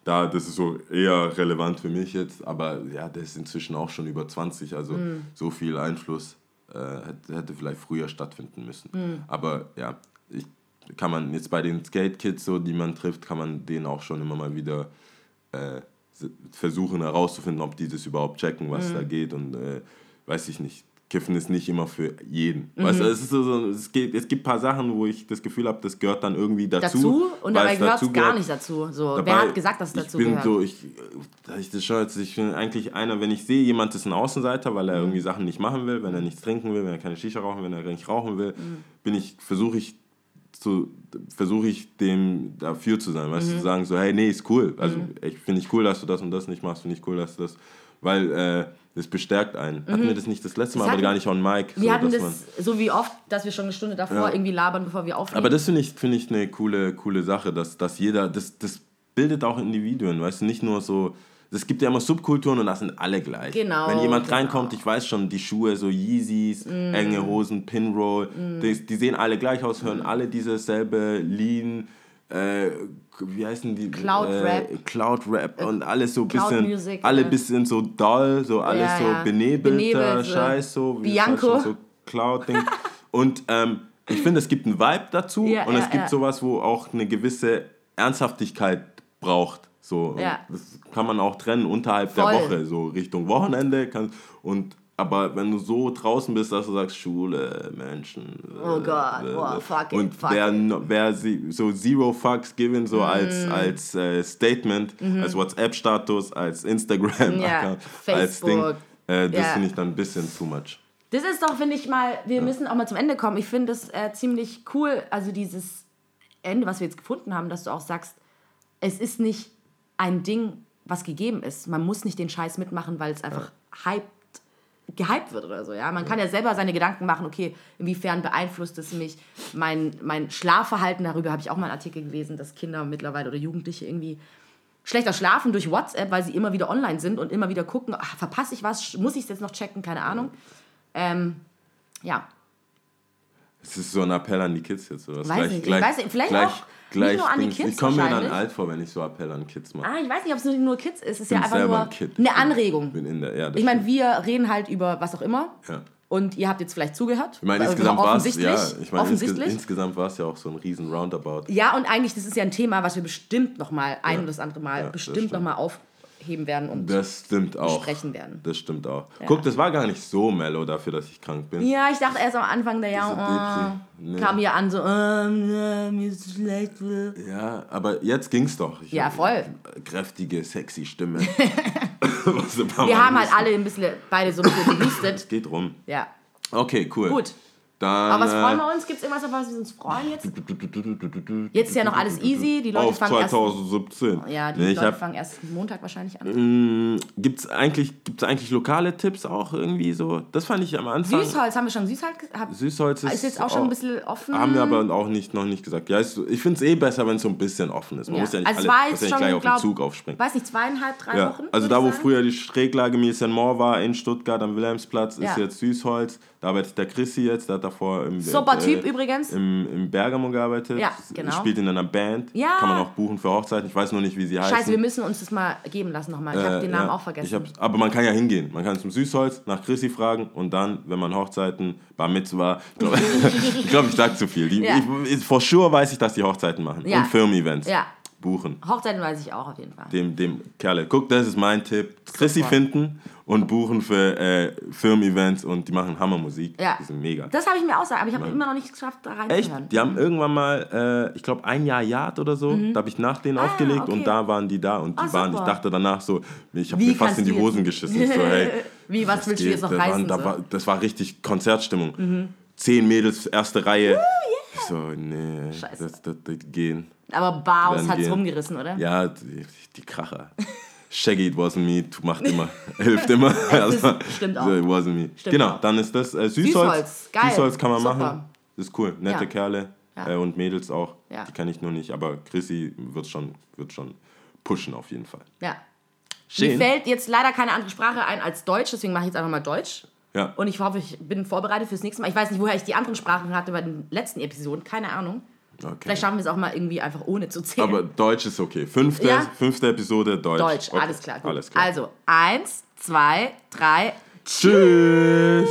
B: da, das ist so eher relevant für mich jetzt, aber ja, der ist inzwischen auch schon über 20, also
A: Mhm.
B: so viel Einfluss äh, hätte, vielleicht früher stattfinden müssen.
A: Mhm.
B: Aber ja, ich, kann man jetzt bei den Skate-Kids, so, die man trifft, kann man denen auch schon immer mal wieder äh, versuchen herauszufinden, ob die das überhaupt checken,
A: Mhm.
B: was da geht und äh, weiß ich nicht. Kiffen ist nicht immer für jeden.
A: Mhm.
B: Weißt du, es, ist so, es, geht, es gibt ein paar Sachen, wo ich das Gefühl habe, das gehört dann irgendwie dazu.
A: dazu und dabei gehört es gar nicht dazu. So,
B: Dabei,
A: wer hat gesagt, dass es dazu
B: bin
A: gehört?
B: so, ich, da ich das schon ich bin eigentlich einer, wenn ich sehe, jemand ist ein Außenseiter, weil er
A: Mhm.
B: irgendwie Sachen nicht machen will, wenn er nichts trinken will, wenn er keine Shisha rauchen will, wenn er nicht rauchen will,
A: Mhm.
B: bin ich, versuche ich zu, versuche ich dem dafür zu sein, weißt
A: Mhm.
B: du, zu sagen so, hey, nee, ist cool, also ich finde ich cool, dass du das und das nicht machst, finde ich cool, dass du das, weil äh, das bestärkt einen. Hatten wir das nicht das letzte Mal,
A: Das
B: aber gar nicht on mic.
A: wir
B: so,
A: hatten das so wie oft, dass wir schon eine Stunde davor
B: Ja.
A: irgendwie labern, bevor wir aufnehmen.
B: aber das finde ich, finde ich eine coole, coole Sache, dass, dass jeder, das, das bildet auch Individuen, weißt du, nicht nur so, es gibt ja immer Subkulturen und das sind alle gleich.
A: Genau,
B: Wenn jemand
A: genau.
B: reinkommt, ich weiß schon, die Schuhe, so Yeezys,
A: Mm.
B: enge Hosen, Pinroll, die, die sehen alle gleich aus, hören alle dieselbe Lean, äh, wie heißen die?
A: Cloud
B: äh,
A: Rap.
B: Cloud Rap und alles so
A: Cloud
B: bisschen,
A: Music,
B: alle
A: ja.
B: bisschen so dull, so alles
A: Ja,
B: so
A: ja.
B: benebelter
A: Benebelt, so.
B: Scheiß, so wie
A: Bianco.
B: halt schon so Cloud-Ding. und ähm, ich finde, es gibt einen Vibe dazu
A: Ja,
B: und es gibt sowas, wo auch eine gewisse Ernsthaftigkeit braucht. So,
A: Ja.
B: das kann man auch trennen unterhalb
A: Voll.
B: der Woche, so Richtung Wochenende. Kann, und, aber wenn du so draußen bist, dass du sagst, Schule, Menschen.
A: Oh
B: äh,
A: Gott,
B: äh,
A: boah, fuck it,
B: Und
A: fuck
B: wer,
A: it.
B: wer sie, so Zero Fucks given, so als,
A: Mm.
B: als äh, Statement, als WhatsApp-Status, als Instagram.
A: Ja,
B: als Ding, äh, das
A: Ja.
B: finde ich dann ein bisschen too much.
A: Das ist doch, finde ich mal, wir müssen auch mal zum Ende kommen. Ich finde es äh, ziemlich cool, also dieses Ende, was wir jetzt gefunden haben, dass du auch sagst, es ist nicht ein Ding, was gegeben ist. Man muss nicht den Scheiß mitmachen, weil es einfach hyped, gehypt wird oder so. Ja? Man kann ja selber seine Gedanken machen, okay, inwiefern beeinflusst es mich, mein, mein Schlafverhalten, darüber habe ich auch mal einen Artikel gelesen, dass Kinder mittlerweile oder Jugendliche irgendwie schlechter schlafen durch WhatsApp, weil sie immer wieder online sind und immer wieder gucken, ach, verpasse ich was, muss ich es jetzt noch checken, keine Ahnung. Ähm, ja,
B: Es ist so ein Appell an die Kids jetzt. Oder was?
A: Weiß nicht, ich weiß nicht, vielleicht auch nicht nur an die. Kids
B: Ich komme mir dann alt vor, wenn ich so Appell an Kids mache.
A: ah, ich weiß nicht, ob es nur Kids ist, es ist
B: bin
A: ja einfach nur
B: ein Kid.
A: eine Anregung.
B: Bin in der, ja,
A: Ich meine, wir reden halt über was auch immer
B: Ja.
A: und ihr habt jetzt vielleicht zugehört.
B: Ich meine,
A: Weil-
B: insgesamt war es ja, ich meine,
A: offensichtlich.
B: insgesamt war es ja auch so ein riesen Roundabout.
A: Ja, und eigentlich, das ist ja ein Thema, was wir bestimmt noch mal ein
B: Ja.
A: oder das andere Mal
B: Ja,
A: bestimmt
B: stimmt.
A: noch mal heben werden und
B: Das stimmt auch.
A: sprechen werden.
B: Das stimmt auch. Guck, das war gar nicht so mellow dafür, dass ich krank bin.
A: Ja, ich dachte erst am Anfang der Jahr, oh,
B: Nee.
A: kam hier an so, ja, mir ist schlecht.
B: Ja, aber jetzt ging's doch. Ich
A: Ja, voll.
B: Kräftige, sexy Stimme.
A: Wir haben halt alle ein bisschen beide so ein bisschen gehustet.
B: Geht rum.
A: Ja,
B: Okay, cool.
A: gut.
B: Dann,
A: Aber was
B: äh,
A: freuen wir uns? Gibt es irgendwas, auf was wir uns freuen jetzt? Jetzt ist ja noch alles easy. Die Leute
B: Auf
A: fangen erst.
B: 2017.
A: Ja, die
B: nee,
A: Leute
B: hab,
A: fangen erst Montag wahrscheinlich an.
B: Gibt es eigentlich, gibt's eigentlich lokale Tipps auch irgendwie so? Das fand ich am Anfang.
A: Süßholz, haben wir schon Süßholz? Hab,
B: Süßholz ist,
A: ist jetzt auch schon ein bisschen offen.
B: Haben wir aber auch nicht, noch nicht gesagt. Ja, ich finde es eh besser, wenn es so ein bisschen offen ist. Man
A: Ja.
B: muss ja nicht,
A: Also
B: alle,
A: war
B: muss
A: jetzt
B: ja nicht
A: schon,
B: gleich auf den Zug aufspringen.
A: weiß nicht, zweieinhalb, drei
B: Ja,
A: Wochen?
B: also da, wo
A: sagen.
B: früher die Schräglage Mies Mall war, in Stuttgart am Wilhelmsplatz, ist jetzt Süßholz. Da arbeitet der Chrissy jetzt, der hat davor im,
A: Super
B: äh,
A: Typ übrigens.
B: im, im Bergamo gearbeitet.
A: Ja, genau.
B: Spielt in einer Band.
A: Ja.
B: Kann man auch buchen für Hochzeiten. Ich weiß nur nicht, wie sie heißen.
A: Scheiße, wir müssen uns das mal geben lassen nochmal. Ich habe
B: Äh,
A: den Namen
B: ja,
A: auch vergessen.
B: Hab's, aber man kann ja hingehen. Man kann zum Süßholz nach Chrissy fragen und dann, wenn man Hochzeiten, Bar Mitzvah, ich glaube, ich, glaub, ich sag zu viel. Die,
A: Ja.
B: ich, for sure weiß ich, dass die Hochzeiten machen.
A: Ja.
B: Und Firmen-Events.
A: Ja.
B: Buchen.
A: Hochzeiten weiß ich auch auf jeden Fall.
B: Dem, dem Kerle. Guck, das ist mein Tipp. Chrissy finden und buchen für äh, Firmen-Events und die machen Hammermusik.
A: Ja.
B: Die sind mega.
A: Das habe ich mir auch gesagt, aber ich habe immer noch nicht geschafft, da
B: Echt?
A: reinzuhören.
B: Die haben irgendwann mal, äh, ich glaube, ein Jahr Yard oder so, da habe ich nach denen aufgelegt
A: Mhm. Ah, okay.
B: und da waren die da und die
A: Ah,
B: waren, ich dachte danach so, ich habe mir fast in die Hosen geschissen. So, hey,
A: Wie, was willst du jetzt noch
B: das
A: reißen?
B: Waren,
A: so?
B: war, das war richtig Konzertstimmung. Zehn Mädels, erste Reihe. Ich so, nee,
A: Scheiße.
B: das, das, das gehen.
A: Aber Baus hat es rumgerissen, oder?
B: Ja, die, die Kracher. Shaggy, it wasn't me, macht immer, hilft immer. Also,
A: stimmt auch.
B: It wasn't me.
A: Stimmt
B: genau,
A: auch.
B: dann ist das äh, Süßholz.
A: Süßholz, geil.
B: Süßholz kann man
A: Super.
B: machen. Ist cool. Nette
A: Ja.
B: Kerle
A: Ja.
B: äh, und Mädels auch.
A: Ja.
B: Die kenne ich nur nicht, aber Chrissy wird schon, wird schon pushen auf jeden Fall.
A: Ja.
B: Schön.
A: Mir fällt jetzt leider keine andere Sprache ein als Deutsch, deswegen mache ich jetzt einfach mal Deutsch.
B: Ja.
A: Und ich hoffe, ich bin vorbereitet fürs nächste Mal. Ich weiß nicht, woher ich die anderen Sprachen hatte bei den letzten Episoden, keine Ahnung.
B: Okay.
A: Vielleicht schaffen wir es auch mal irgendwie einfach ohne zu zählen.
B: Aber Deutsch ist okay. Fünfte,
A: Ja?
B: fünfte Episode Deutsch.
A: Deutsch,
B: Okay.
A: alles klar.
B: Alles klar.
A: Also, eins, zwei, drei.
B: Tschüss.